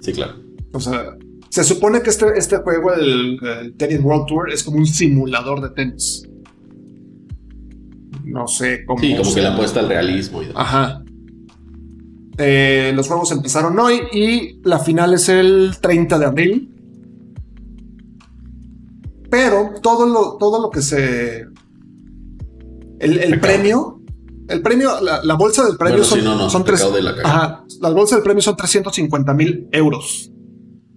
sí, claro. O sea, se supone que este, este juego, el, el Tennis World Tour, es como un simulador de tenis. No sé cómo. Sí, como se- que le apuesta al realismo y demás. Ajá. Eh, los juegos empezaron hoy y la final es el 30 de abril. Pero todo lo, todo lo que se. El, el premio. El premio, la, la bolsa del premio Bueno, son, sí, no, no, son tres. de la. Ajá. Las bolsas del premio son 350 mil euros.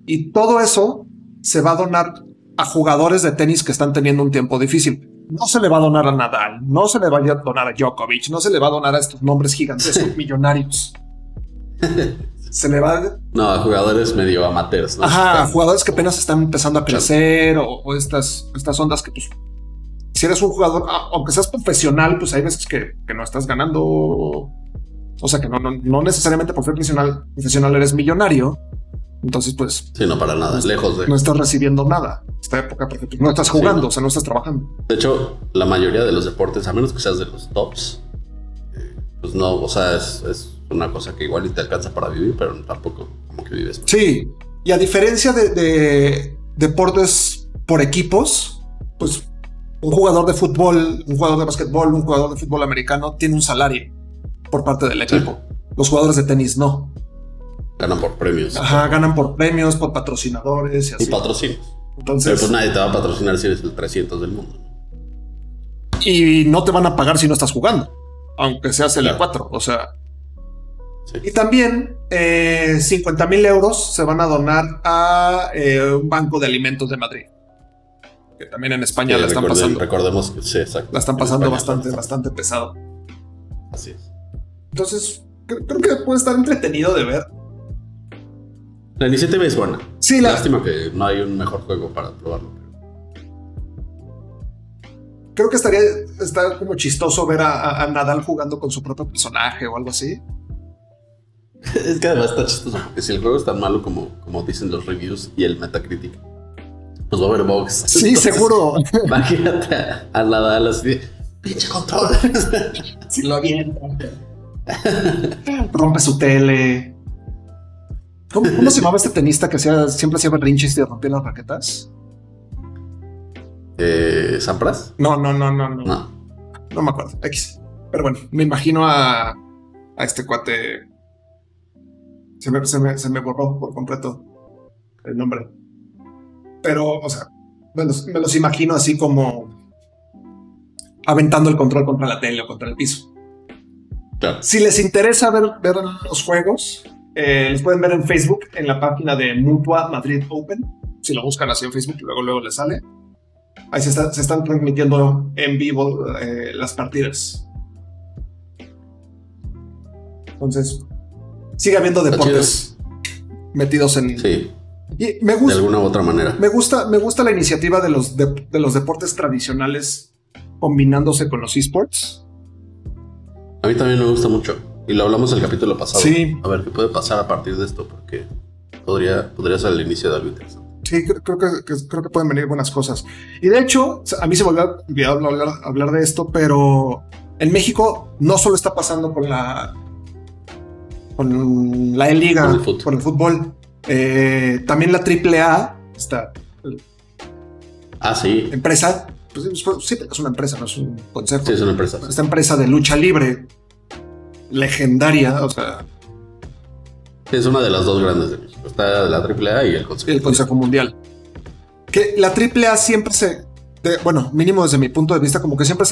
Y todo eso se va a donar a jugadores de tenis que están teniendo un tiempo difícil. No se le va a donar a Nadal, no se le va a donar a Djokovic, no se le va a donar a estos nombres gigantescos millonarios. Se le va a No, a jugadores medio amateurs. ¿no? Ajá, jugadores que apenas están empezando a crecer o, o estas, estas ondas que pues, si eres un jugador, aunque seas profesional, pues hay veces que, que no estás ganando, o sea que no, no, no necesariamente por ser profesional, profesional eres millonario, entonces pues Sí, no para nada. Lejos de. no estás recibiendo nada esta época porque pues, no estás Sí, jugando, no. o sea, no estás trabajando. De hecho, la mayoría de los deportes, a menos que seas de los tops, eh, pues no, o sea, es, es una cosa que igual y te alcanza para vivir, pero tampoco como que vives. Sí, y a diferencia de, de deportes por equipos, pues un jugador de fútbol, un jugador de básquetbol, un jugador de fútbol americano tiene un salario por parte del equipo. Los jugadores de tenis no. Ganan por premios Ajá, ganan por premios, por patrocinadores y y así. patrocinios. Pero Entonces, pues nadie te va a patrocinar si eres el 300 del mundo. y no te van a pagar si no estás jugando, aunque seas el Claro. 4. O sea, Sí. y también eh, 50 mil euros se van a donar a eh, un banco de alimentos de Madrid. Que también en España Sí, la están pasando. Recordemos que sí, exacto. La están pasando bastante, bastante pesado. Así es. Entonces, creo, creo que puede estar entretenido de ver. La iniciativa es buena. Sí, la, Lástima que no hay un mejor juego para probarlo. creo que estaría está como chistoso ver a, a- a Nadal jugando con su propio personaje o algo así. Es que además está chistoso porque si el juego es tan malo como, como dicen los reviews y el Metacritic, pues va a haber bugs. Sí, Entonces, seguro. Imagínate a, a Nadal así pinche control. Si lo avienta. Rompe su tele. ¿Cómo, cómo se llamaba este tenista que hacía, siempre hacía berrinches y rompía las raquetas? eh, ¿Sampras? No, no, no, no, no. No. No me acuerdo. X. Pero bueno, me imagino a, a este cuate. Se me, se, me, se me borró por completo el nombre. Pero, o sea, me los, me los imagino así como aventando el control contra la tele o contra el piso. Claro. Si les interesa ver, ver los juegos, eh, los pueden ver en Facebook, en la página de Mutua Madrid Open. Si lo buscan así en Facebook, luego, luego les sale. Ahí se, está- se están transmitiendo en vivo eh, las partidas. Entonces, sigue habiendo deportes metidos en. Sí, Y me de gusta, alguna u otra manera. me gusta, me gusta la iniciativa de los, de, de los deportes tradicionales combinándose con los esports. A mí también me gusta mucho. Y lo hablamos el capítulo pasado. Sí. A ver qué puede pasar a partir de esto, porque podría, podría ser el inicio de algo interesante. Sí, creo, que, creo que pueden venir buenas cosas. Y de hecho, a mí se me olvidó olvidó hablar, hablar de esto, pero en México no solo está pasando con la con la E-Liga, Con el fútbol. con el fútbol, eh, también la AAA, esta Ah, sí. empresa, pues sí, es una empresa, no es un consejo. Sí, es una empresa. Esta empresa de lucha libre, legendaria, o sea, Es una de las dos grandes de México. Está la AAA y el Consejo. el Consejo Mundial. Que la AAA siempre se, de- bueno, mínimo desde mi punto de vista, como que siempre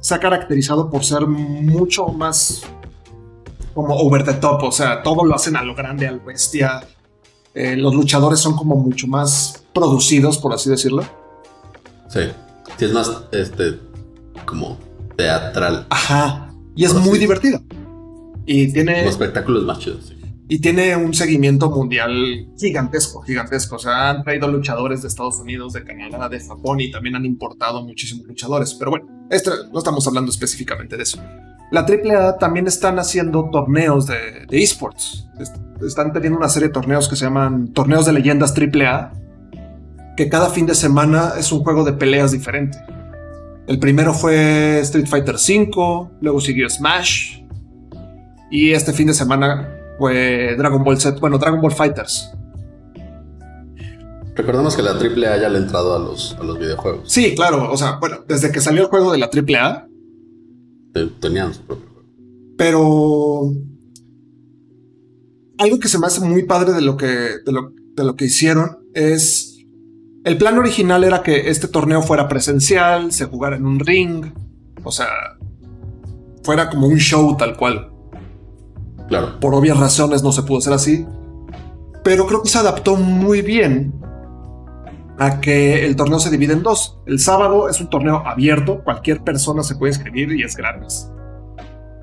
se ha caracterizado por ser mucho más como over the top, o sea, todo lo hacen a lo grande, al bestia. Eh, los luchadores son como mucho más producidos, por así decirlo. Sí. Sí, es más, este, como teatral. Ajá. Y es muy divertido. Y tiene, Los espectáculos más chidos. sí. y tiene un seguimiento mundial gigantesco, gigantesco. O sea, han traído luchadores de Estados Unidos, de Canadá, de Japón y también han importado muchísimos luchadores. Pero bueno, este, no estamos hablando específicamente de eso. La AAA también están haciendo torneos de, de esports. Est- Están teniendo una serie de torneos que se llaman Torneos de Leyendas AAA, que cada fin de semana es un juego de peleas diferente. El primero fue Street Fighter V, luego siguió Smash, y este fin de semana fue Dragon Ball Z, bueno, Dragon Ball Fighters. Recordemos que la AAA ya le ha entrado a los, a los videojuegos. Sí, claro, o sea, bueno, desde que salió el juego de la AAA, Tenían su propio juego. pero algo que se me hace muy padre de lo que, de lo, de lo que hicieron es el plan original era que este torneo fuera presencial, se jugara en un ring, o sea, fuera como un show tal cual. Claro. por obvias razones no se pudo hacer así. Pero creo que se adaptó muy bien a que el torneo se divide en dos. El sábado es un torneo abierto, cualquier persona se puede inscribir y es gratis.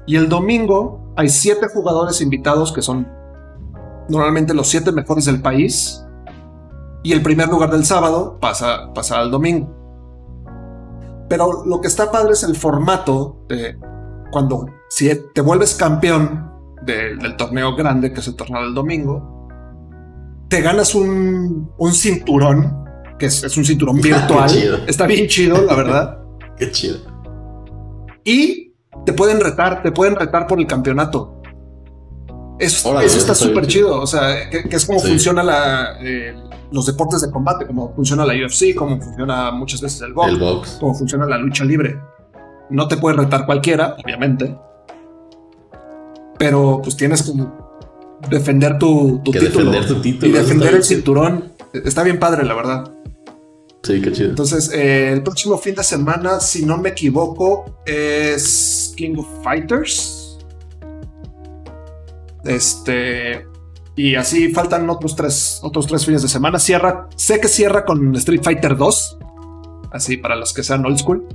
Y el domingo hay siete jugadores invitados que son normalmente los siete mejores del país. Y el primer lugar del sábado pasa, pasa al domingo. Pero lo que está padre es el formato de cuando si te vuelves campeón de- del torneo grande, que es el torneo del domingo, te ganas un cinturón, que es, es un cinturón virtual. Está bien chido, la verdad. Qué chido. Y te pueden retar, te pueden retar por el campeonato. Eso, eso está súper chido. O sea, que, que es como Sí. funciona la, eh, los deportes de combate, como funciona la UFC, como funciona muchas veces el box, El box. como funciona la lucha libre. No te puede retar cualquiera, obviamente. Pero pues tienes que defender tu, tu Que título. defender tu título. y defender el chido. cinturón. Está bien padre, la verdad. Sí, qué chido. Entonces, eh, el próximo fin de semana, si no me equivoco, es King of Fighters. Este. Y así faltan otros tres, otros tres fines de semana. Cierra, sé que cierra con Street Fighter 2. Así para los que sean old school.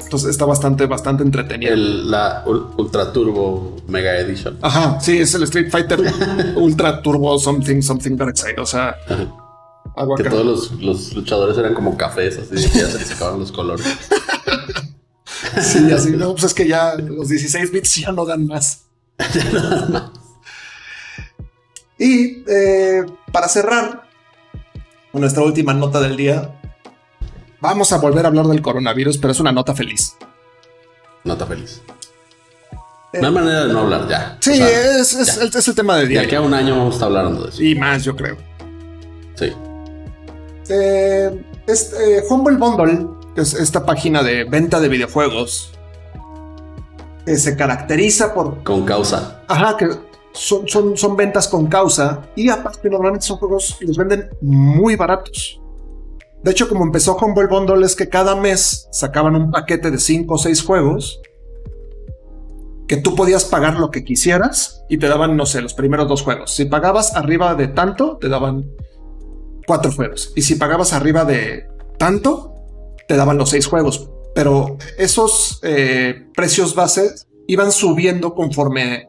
Entonces está bastante, bastante entretenido. El, la ul- Ultra Turbo Mega Edition. Ajá, sí, es el Street Fighter Ultra Turbo Something Something Dark Side. O sea, agua Que todos los, los luchadores eran como cafés, así que ya se les acabaron los colores. Sí, así, no, pues es que ya los 16 bits ya no dan más. y eh, para cerrar nuestra última nota del día, vamos a volver a hablar del coronavirus, pero es una nota feliz. Nota feliz. Eh, No hay manera de no hablar ya. Sí, O sea, es, es ya. el, es el tema del De día. aquí a un año vamos a estar hablando de eso. Y más, yo creo. Sí. Eh, este, eh, Humble Bundle, que es esta página de venta de videojuegos, que se caracteriza por Con causa. Ajá, que son, son, son ventas con causa y aparte normalmente son juegos y los venden muy baratos. De hecho, como empezó Humble Bundle es que cada mes sacaban un paquete de 5 o 6 juegos que tú podías pagar lo que quisieras y te daban, no sé, los primeros dos juegos. Si pagabas arriba de tanto, te daban cuatro juegos. Y si pagabas arriba de tanto, te daban los seis juegos. Pero esos eh, precios bases iban subiendo conforme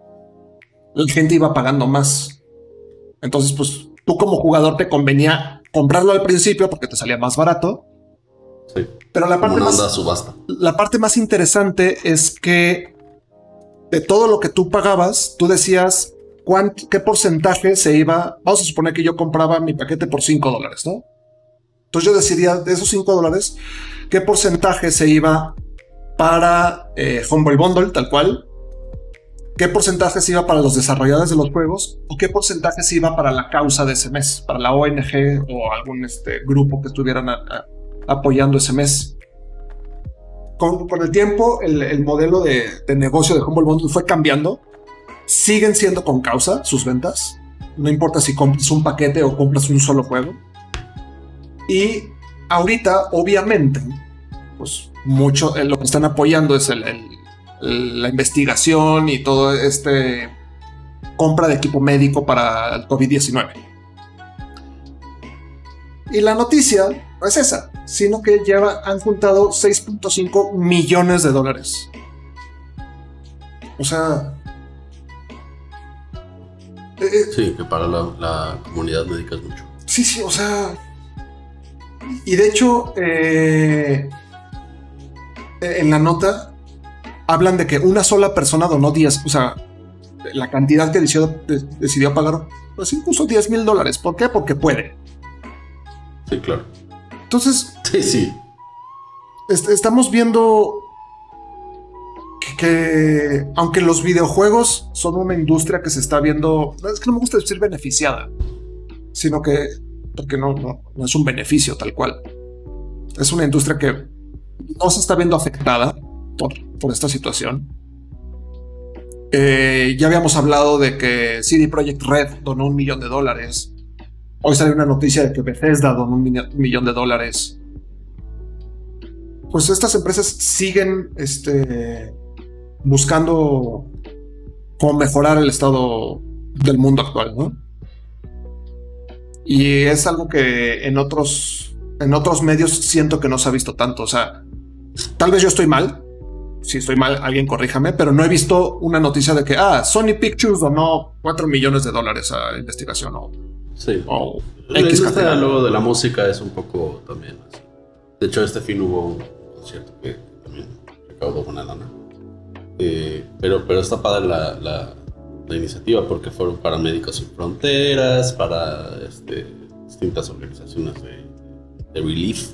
la gente iba pagando más. Entonces, pues tú como jugador te convenía comprarlo al principio porque te salía más barato. Sí. Pero la parte, más, subasta. la parte más interesante es que de todo lo que tú pagabas, tú decías cuánto, qué porcentaje se iba. Vamos a suponer que yo compraba mi paquete por 5 dólares, ¿no? Entonces yo decidía de esos 5 dólares qué porcentaje se iba para eh, Bundle, tal cual, qué porcentaje se iba para los desarrolladores de los juegos o qué porcentaje se iba para la causa de ese mes, para la ONG o algún este, grupo que estuvieran a- a- apoyando ese mes. Con, con el tiempo, el, el modelo de, de negocio de Humble Bundle fue cambiando. Siguen siendo con causa sus ventas. No importa si compras un paquete o compras un solo juego. Y ahorita, obviamente, pues mucho eh, lo que están apoyando es el- la investigación y todo este compra de equipo médico para el COVID-19. Y la noticia no es esa, sino que lleva, han juntado 6.5 millones de dólares. O sea... eh, eh, Sí, que para la, la comunidad médica es mucho. Sí, sí, o sea. Y de hecho, eh, en la nota hablan de que una sola persona donó 10, o sea, la cantidad que decidió, de- decidió pagar, pues incluso 10 mil dólares. ¿Por qué? Porque puede. Sí, claro. Entonces, Sí, sí. est- estamos viendo que, que aunque los videojuegos son una industria que se está viendo, es que no me gusta decir beneficiada, sino que porque no, no, es un beneficio tal cual. Es una industria que no se está viendo afectada por, por esta situación. Eh, ya habíamos hablado de que CD Projekt Red donó un millón de dólares. Hoy salió una noticia de que Bethesda donó un mi- millón de dólares pues estas empresas siguen este, buscando cómo mejorar el estado del mundo actual, ¿no? Y es algo que en otros, en otros medios siento que no se ha visto tanto. O sea, tal vez yo estoy mal. Si estoy mal, alguien corríjame, pero no he visto una noticia de que, ah, Sony Pictures donó 4 millones de dólares a la investigación o, Sí. o X cantidad. luego de la música es un poco también así. De hecho, este fin hubo un concierto que también recaudó buena lana. Eh, pero, pero está padre la, la, la iniciativa porque fueron para Médicos Sin Fronteras, para este, distintas organizaciones de, de relief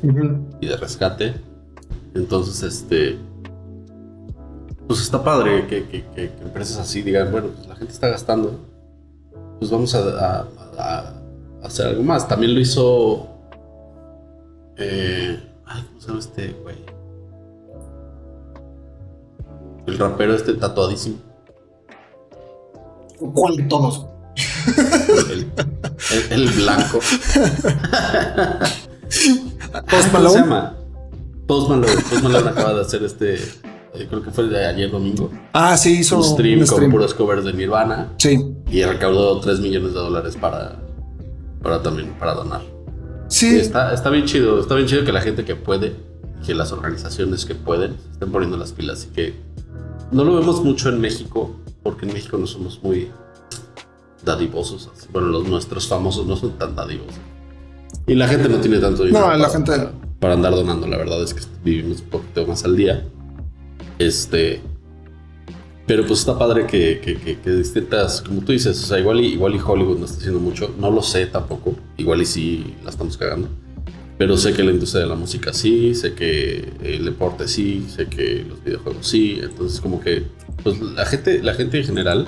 y de rescate. Entonces, este. Pues está padre que, que- que- que empresas así digan, bueno, pues la gente está gastando, pues vamos a, a- a- a hacer algo más. También lo hizo. eh, ay, ¿cómo se llama este güey? El rapero este tatuadísimo. ¿Cuál de todos? El, el- el blanco. Post ¿Cómo Malone. se llama? Post Malone. Post Malone acaba de hacer este. eh, creo que fue de ayer domingo. Ah, sí, hizo un stream, un stream. con puros covers de Nirvana Sí, y recaudó 3 millones de dólares para, para también para donar. sí, Y está, está bien chido, está bien chido que la gente que puede que las organizaciones que pueden se estén poniendo las pilas y que no lo vemos mucho en México, porque en México no somos muy dadivosos. así. Bueno, los nuestros famosos no son tan dadivosos. Y la gente no tiene tanto dinero No, la para, gente- para- para andar donando. La verdad es que vivimos un poquito más al día. Este. Pero pues está padre que, que, que- que distintas, como tú dices, o sea, igual y, igual y Hollywood no está haciendo mucho. No lo sé tampoco. Igual y sí la estamos cagando. Pero sé que la industria de la música sí, sé que el deporte sí, sé que los videojuegos sí. Entonces como que pues la gente, la gente en general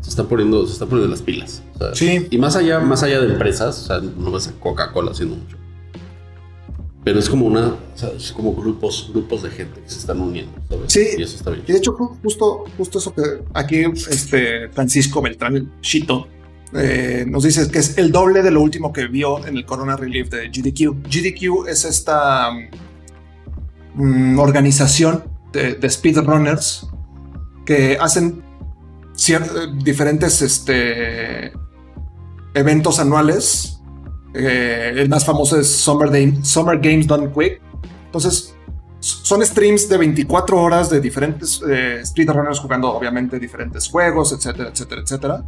se está poniendo, se está poniendo las pilas. o sea, Sí. Y más allá, más allá de empresas, o sea, no ves a Coca-Cola haciendo mucho. Pero es como una, o sea, es como grupos, grupos de gente que se están uniendo, ¿sabes? Sí. Y eso está bien. Y de hecho, ju- justo, justo eso que aquí este Francisco Beltrán Chito eh, nos dice que es el doble de lo último que vio en el Corona Relief de GDQ. GDQ es esta mm, organización de, speedrunners que hacen diferentes este, eventos anuales. Eh, el más famoso es Summer, Day- Summer Games Done Quick. Entonces, son streams de 24 horas de diferentes eh, speedrunners jugando, obviamente, diferentes juegos, etcétera, etcétera, etcétera.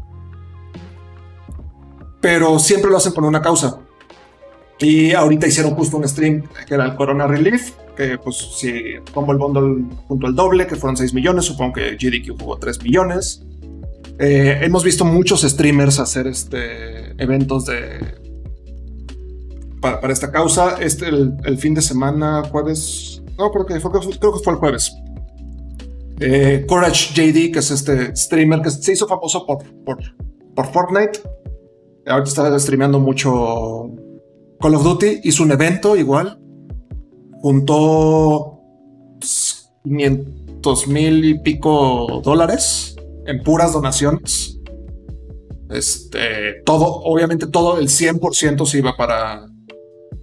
Pero siempre lo hacen por una causa. Y ahorita hicieron justo un stream que era el Corona Relief, que pues si pongo el bundle junto al doble, que fueron 6 millones, supongo que GDQ jugó 3 millones. Eh, hemos visto muchos streamers hacer este, eventos de, para, para esta causa. Este, el, el fin de semana, jueves. No, creo que fue, creo que fue el jueves. Eh, Courage JD, que es este streamer que se hizo famoso por, por, por Fortnite. Ahorita está streameando mucho Call of Duty. Hizo un evento igual. Juntó pues, 500 mil y pico dólares en puras donaciones. Este, todo, obviamente todo, el 100% se iba para,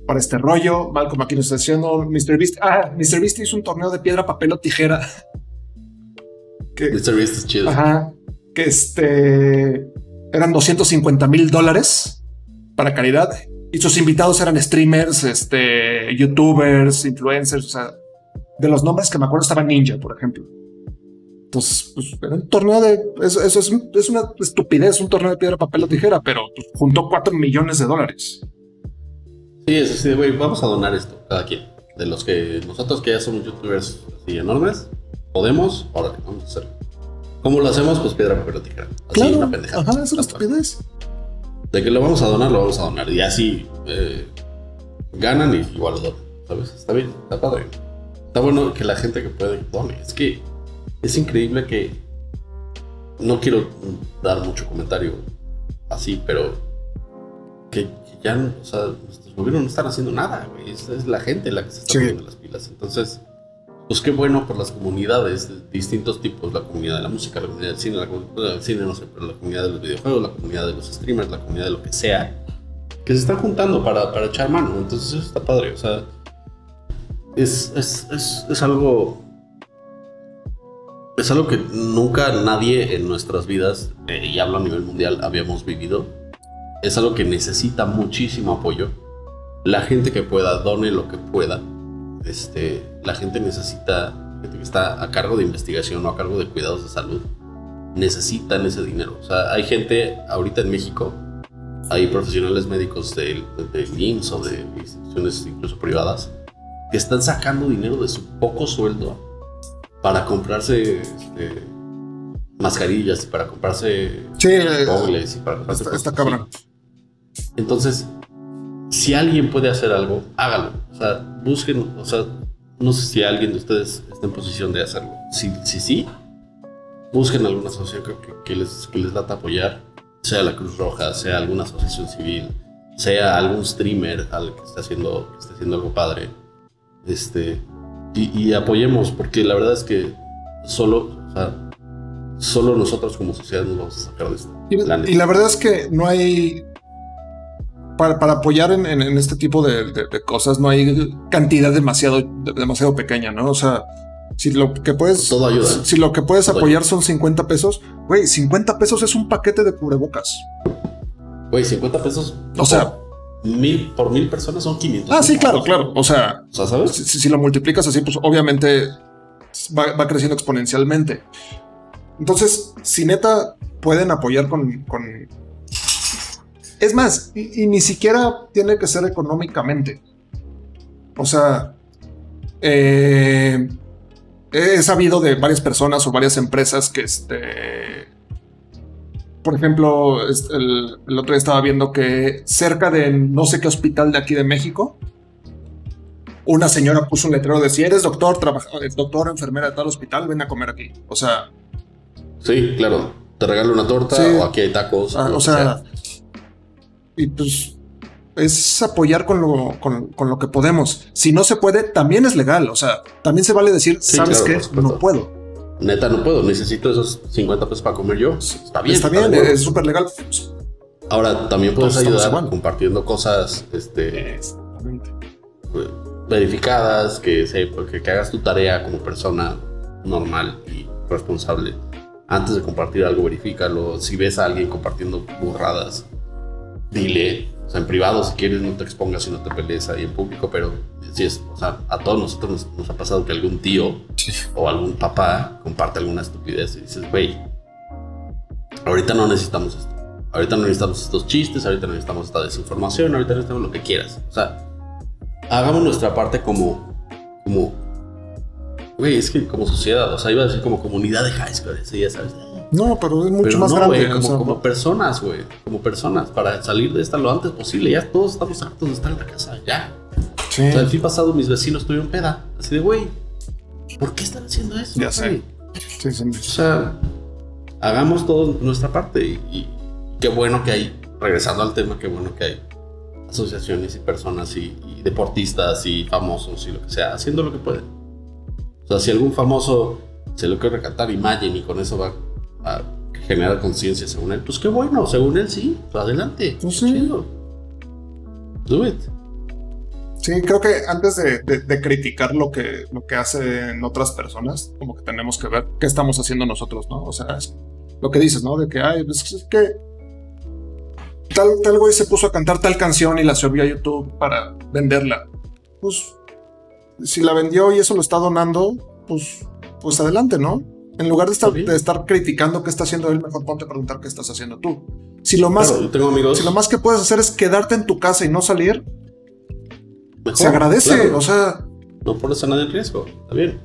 para este rollo. Malcolm aquí nos está diciendo, Mr. Beast, ah, Mr. Beast hizo un torneo de piedra, papel o tijera. que, Mr. Beast es chido. ajá, que este, eran 250 mil dólares para caridad. Y sus invitados eran streamers, este, youtubers, influencers, o sea, de los nombres que me acuerdo estaba Ninja, por ejemplo. Entonces, pues era un torneo de. Eso, es, es una estupidez, un torneo de piedra, papel o tijera, pero pues, juntó 4 millones de dólares. Sí, es así güey, vamos a donar esto, cada quien. De los que nosotros que ya somos youtubers así enormes, podemos, órale, vamos a hacerlo. ¿Cómo lo hacemos? Pues piedra, papel o tijera. Así, una pendejada. Ajá, es una estupidez. De que lo vamos a donar, lo vamos a donar. Y así eh, ganan y igual lo donan. ¿Sabes? Está bien, está padre. Está bueno que la gente que puede done. Es que es increíble que. No quiero dar mucho comentario así, pero. Que, que ya, o sea, nuestros gobiernos no están haciendo nada, güey. Es, es la gente la que se está Sí. poniendo las pilas. Entonces, pues qué bueno por las comunidades de distintos tipos, la comunidad de la música, la comunidad del cine, la comunidad del cine, no sé, pero la comunidad de los videojuegos, la comunidad de los streamers, la comunidad de lo que sea, que se están juntando para, para echar mano. Entonces eso está padre, o sea, es, es, es, es algo... Es algo que nunca nadie en nuestras vidas, eh, y hablo a nivel mundial, habíamos vivido. Es algo que necesita muchísimo apoyo. La gente que pueda, done lo que pueda este, la gente necesita, gente que está a cargo de investigación o a cargo de cuidados de salud, necesitan ese dinero. O sea, hay gente ahorita en México, hay profesionales médicos del de, IMSS o de instituciones incluso privadas, que están sacando dinero de su poco sueldo para comprarse este, mascarillas y para comprarse Sí, eh, y para comprarse está, está cabrón. Entonces, si alguien puede hacer algo, hágalo. O sea, busquen, o sea, no sé si alguien de ustedes está en posición de hacerlo. Si sí, sí, busquen alguna asociación que, que- que les, que les lata apoyar, sea la Cruz Roja, sea alguna asociación civil, sea algún streamer al que esté haciendo, que esté haciendo algo padre. Este, y, y apoyemos, porque la verdad es que solo, o sea, solo nosotros como sociedad nos vamos a sacar de esto. Y la verdad es que no hay. Para, para apoyar en, en- en este tipo de, de- de cosas, no hay cantidad demasiado, de- demasiado pequeña, ¿no? O sea, si lo que puedes. Todo ayuda. Si, si lo que puedes Todo apoyar son 50 pesos, güey, 50 pesos es un paquete de cubrebocas. Güey, 50 pesos. O sea, mil, por mil personas son 500. Ah, sí, mil claro, claro. O sea, O sea, ¿sabes? si, si- si lo multiplicas así, pues obviamente va, va creciendo exponencialmente. Entonces, si neta pueden apoyar con... con- Es más, y, y ni siquiera tiene que ser económicamente. O sea, eh, he sabido de varias personas o varias empresas que este... Por ejemplo, el, el otro día estaba viendo que cerca de no sé qué hospital de aquí de México, una señora puso un letrero de si eres doctor, trabaja, eh, doctor, enfermera de tal hospital, ven a comer aquí. O sea, Sí, claro. Te regalo una torta Sí. o aquí hay tacos. ah, o sea, y pues es apoyar con lo, con, con lo que podemos. Si no se puede, también es legal. O sea, también se vale decir, Sí, ¿sabes claro, supuesto. No puedo. Neta, no puedo. Necesito esos 50 pesos para comer yo. Está bien. Está bien, es súper legal. Ahora, también puedes ayudar compartiendo cosas este, verificadas, que, se, que, que hagas tu tarea como persona normal y responsable. Antes de compartir algo, verifícalo. Si ves a alguien compartiendo burradas, dile. O sea, en privado, si quieres, no te expongas y no te pelees ahí en público, pero si es, o sea, a todos nosotros nos, nos ha pasado que algún tío o algún papá comparte alguna estupidez y dices, güey, ahorita no necesitamos esto. Ahorita no necesitamos estos chistes, ahorita no necesitamos esta desinformación, ahorita necesitamos lo que quieras. O sea, hagamos nuestra parte como, como, güey, es que como sociedad, o sea, iba a decir como comunidad de high school, así ya sabes. No, pero es mucho Pero más no, grande. o como, sea, como personas, güey, como personas, para salir de esta lo antes posible. Ya todos estamos hartos de estar en la casa, ya. sí. O sea, el fin pasado mis vecinos tuvieron peda, así de, güey, ¿por qué están haciendo eso? Ya sé. Sí, sí. O sea, hagamos todo nuestra parte y, y qué bueno que hay, regresando al tema, qué bueno que hay asociaciones y personas y, y deportistas y famosos y lo que sea, haciendo lo que pueden. O sea, si algún famoso se lo quiere recatar, imagen y con eso va a generar conciencia según él, pues qué bueno, según él sí, adelante. Pues sí. chido. Do it. Sí, creo que antes de, de- de criticar lo que, lo que hacen otras personas, como que tenemos que ver qué estamos haciendo nosotros, ¿no? O sea, es lo que dices, ¿no? De que, ay, pues, es que tal, tal güey se puso a cantar tal canción y la subió a YouTube para venderla. Pues, si la vendió y eso lo está donando, pues, pues adelante, ¿no? En lugar de estar, de criticando qué está haciendo él, mejor ponte a preguntar qué estás haciendo tú. Si lo más, Claro, yo tengo amigos. si lo más que puedes hacer es quedarte en tu casa y no salir, mejor, se agradece, claro. o sea, no pones a nadie en riesgo. Está bien.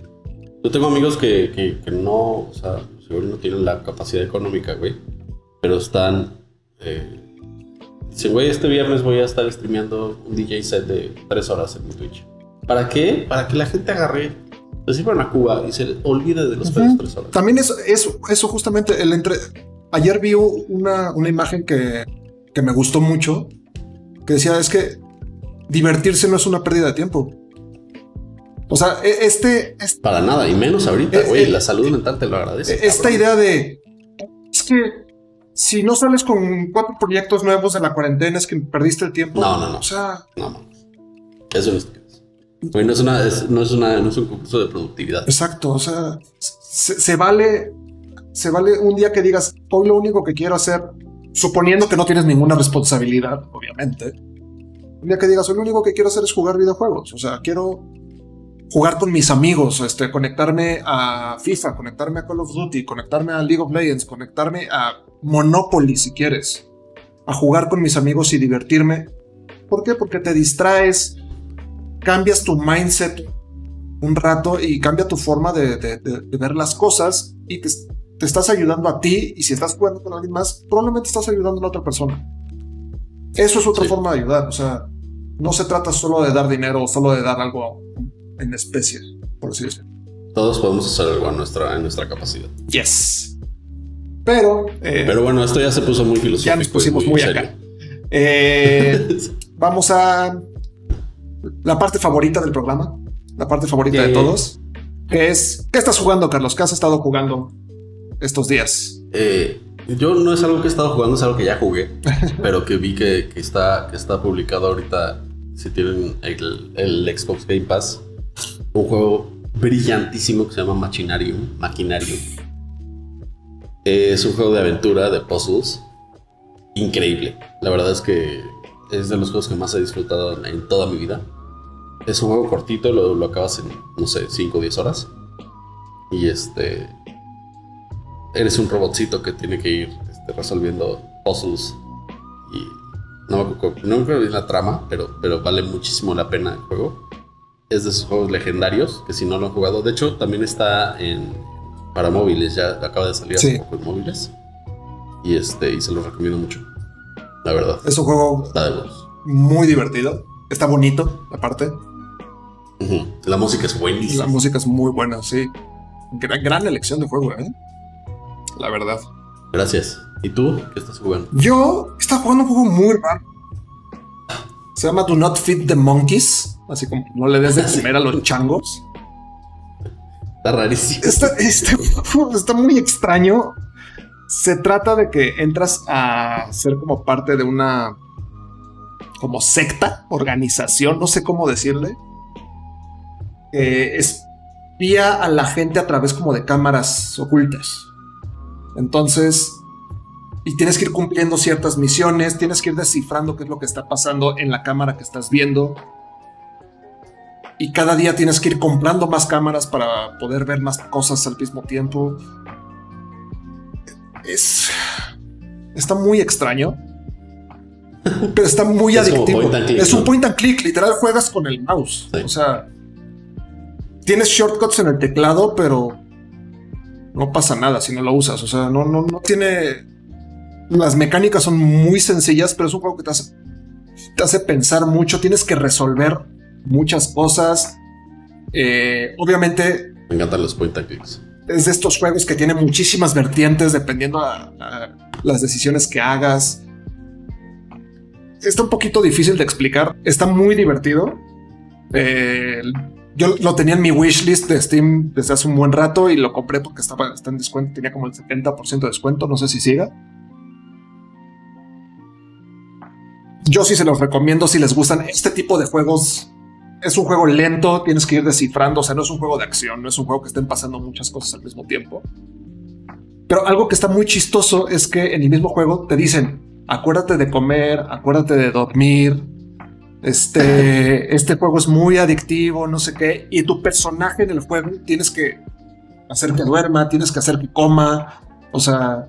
Yo tengo amigos que, que, que no, o sea, seguro no tienen la capacidad económica, güey. Pero están. Eh, dicen, güey, este viernes voy a estar streameando un DJ set de tres horas en mi Twitch. ¿Para qué? Para que la gente agarre, se sirvan a Cuba y se olvide de los Ujú. pedos tres horas. También eso, eso, eso justamente, el entre... Ayer vi una, una imagen que, que me gustó mucho, que decía, es que divertirse no es una pérdida de tiempo. O sea, e- este, es- Para nada, y menos ahorita, güey. la salud mental te lo agradece. esta cabrón. idea de, es que si no sales con cuatro proyectos nuevos de la cuarentena es que perdiste el tiempo. No, no, no. O sea, No mames. Eso no es. Güey, no es, una, no, es una, no es un concurso de productividad. exacto, o sea, se, se vale, se vale un día que digas, hoy lo único que quiero hacer, suponiendo que no tienes ninguna responsabilidad, obviamente, un día que digas, hoy lo único que quiero hacer es jugar videojuegos, o sea, quiero jugar con mis amigos, este, conectarme a FIFA, conectarme a Call of Duty, conectarme a League of Legends, conectarme a Monopoly si quieres, a jugar con mis amigos y divertirme. ¿Por qué? Porque te distraes, cambias tu mindset un rato y cambia tu forma de, de- de- de ver las cosas y te, te estás ayudando a ti y si estás jugando con alguien más, probablemente estás ayudando a la otra persona. Eso es otra Sí. forma de ayudar, o sea, no se trata solo de dar dinero o solo de dar algo en especie, por así decirlo. Todos podemos hacer algo a nuestra, en nuestra capacidad. Yes. Pero, eh, Pero bueno, esto ya se puso muy filosófico. ya nos pusimos muy serio. acá. Eh, vamos a la parte favorita del programa, la parte favorita de todos, que es, ¿qué estás jugando, Carlos? ¿Qué has estado jugando estos días? Eh, yo no es algo que he estado jugando, es algo que ya jugué, pero que vi que, que está, que está publicado ahorita. Si tienen el, el Xbox Game Pass, un juego brillantísimo que se llama Machinarium. Maquinarium. Es un juego de aventura, de puzzles. Increíble. La verdad es que es de los juegos que más he disfrutado en, en toda mi vida. Es un juego cortito, lo, lo acabas en, no sé, 5 o 10 horas. Y este. Eres un robotcito que tiene que ir este, resolviendo puzzles. Y no me acuerdo, no me la trama, pero, pero vale muchísimo la pena el juego. Es de esos juegos legendarios que si no lo han jugado. De hecho, también está en para móviles, ya acaba de salir hace Sí. poco en móviles. Y este, y se los recomiendo mucho. La verdad. Es un juego Está muy divertido. Está bonito, aparte. La música es La buenísima. música es muy buena, sí. Gran, gran elección de juego, ¿eh? La verdad. Gracias. ¿Y tú qué estás jugando? Yo estaba jugando un juego muy raro. Se llama Do Not Feed the Monkeys. Así como no le des de comer a los changos. Está rarísimo. Está, juego está muy extraño. Se trata de que entras a ser como parte de una como secta, organización, no sé cómo decirle. Que espía a la gente a través como de cámaras ocultas. Entonces, y tienes que ir cumpliendo ciertas misiones, tienes que ir descifrando qué es lo que está pasando en la cámara que estás viendo. Y cada día tienes que ir comprando más cámaras para poder ver más cosas al mismo tiempo. Es. Está muy extraño. Pero está muy Es adictivo. click, es un point and click. Literal juegas con el mouse. Sí. O sea. Tienes shortcuts en el teclado, pero. No pasa nada si no lo usas. O sea, no, no, no tiene. Las mecánicas son muy sencillas, pero es un juego que te hace, te hace pensar mucho. Tienes que resolver muchas cosas. Eh, obviamente Me encantan los point and clicks. Es de estos juegos que tiene muchísimas vertientes dependiendo a, las decisiones que hagas. Está un poquito difícil de explicar. Está muy divertido. Eh, yo lo tenía en mi wishlist de Steam desde hace un buen rato y lo compré porque estaba está en descuento. Tenía como el 70% de descuento. No sé si siga. Yo sí se los recomiendo si les gustan este tipo de juegos. Es un juego lento, tienes que ir descifrando, o sea, no es un juego de acción, no es un juego que estén pasando muchas cosas al mismo tiempo. Pero algo que está muy chistoso es que en el mismo juego te dicen, acuérdate de comer, acuérdate de dormir, este, este juego es muy adictivo, no sé qué, y tu personaje en el juego tienes que hacer que duerma, tienes que hacer que coma, o sea,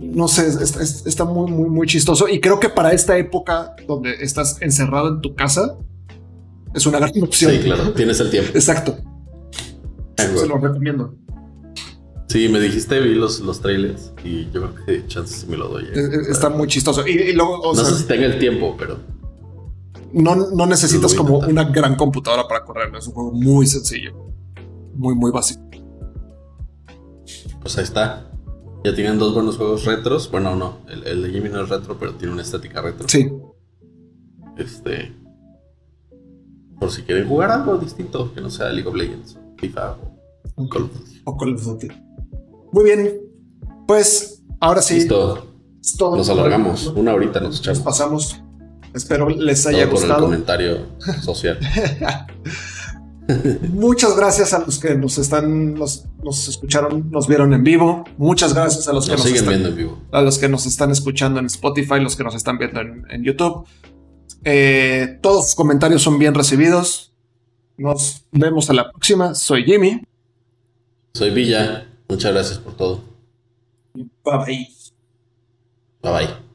no sé, es- es- está muy, muy, muy chistoso. Y creo que para esta época donde estás encerrado en tu casa, es una gran opción. Sí, claro, tienes el tiempo. Exacto. Se lo recomiendo. Sí, me dijiste, vi los, los trailers y yo creo que chance sí me lo doy. eh. Es- es- Está muy chistoso. Y, y luego, o no sea, sé si tenga el tiempo, pero no, no necesitas como una gran computadora para correrlo. Es un juego muy sencillo. Muy, muy básico. pues ahí está. Ya tienen dos buenos juegos retros. Bueno, no, el, el de Jimmy no es retro, pero tiene una estética retro. Sí. Este. Por si quieren jugar algo distinto, que no sea League of Legends, FIFA o Call of Duty. O Call of Duty. Muy bien. Pues ahora sí. Listo, es todo. nos alargamos. Una horita nos Nos echamos. pasamos. Espero les Todo haya por el gustado. comentario social. Muchas gracias a los que nos están, nos, nos escucharon, nos vieron en vivo. Muchas gracias a los que Nos nos siguen están, viendo en vivo. a los que nos están escuchando en Spotify, los que nos están viendo en, en YouTube. Eh, todos sus comentarios son bien recibidos. Nos vemos a la próxima. Soy Jimmy. Soy Villa. Muchas gracias por todo. Bye bye. Bye bye.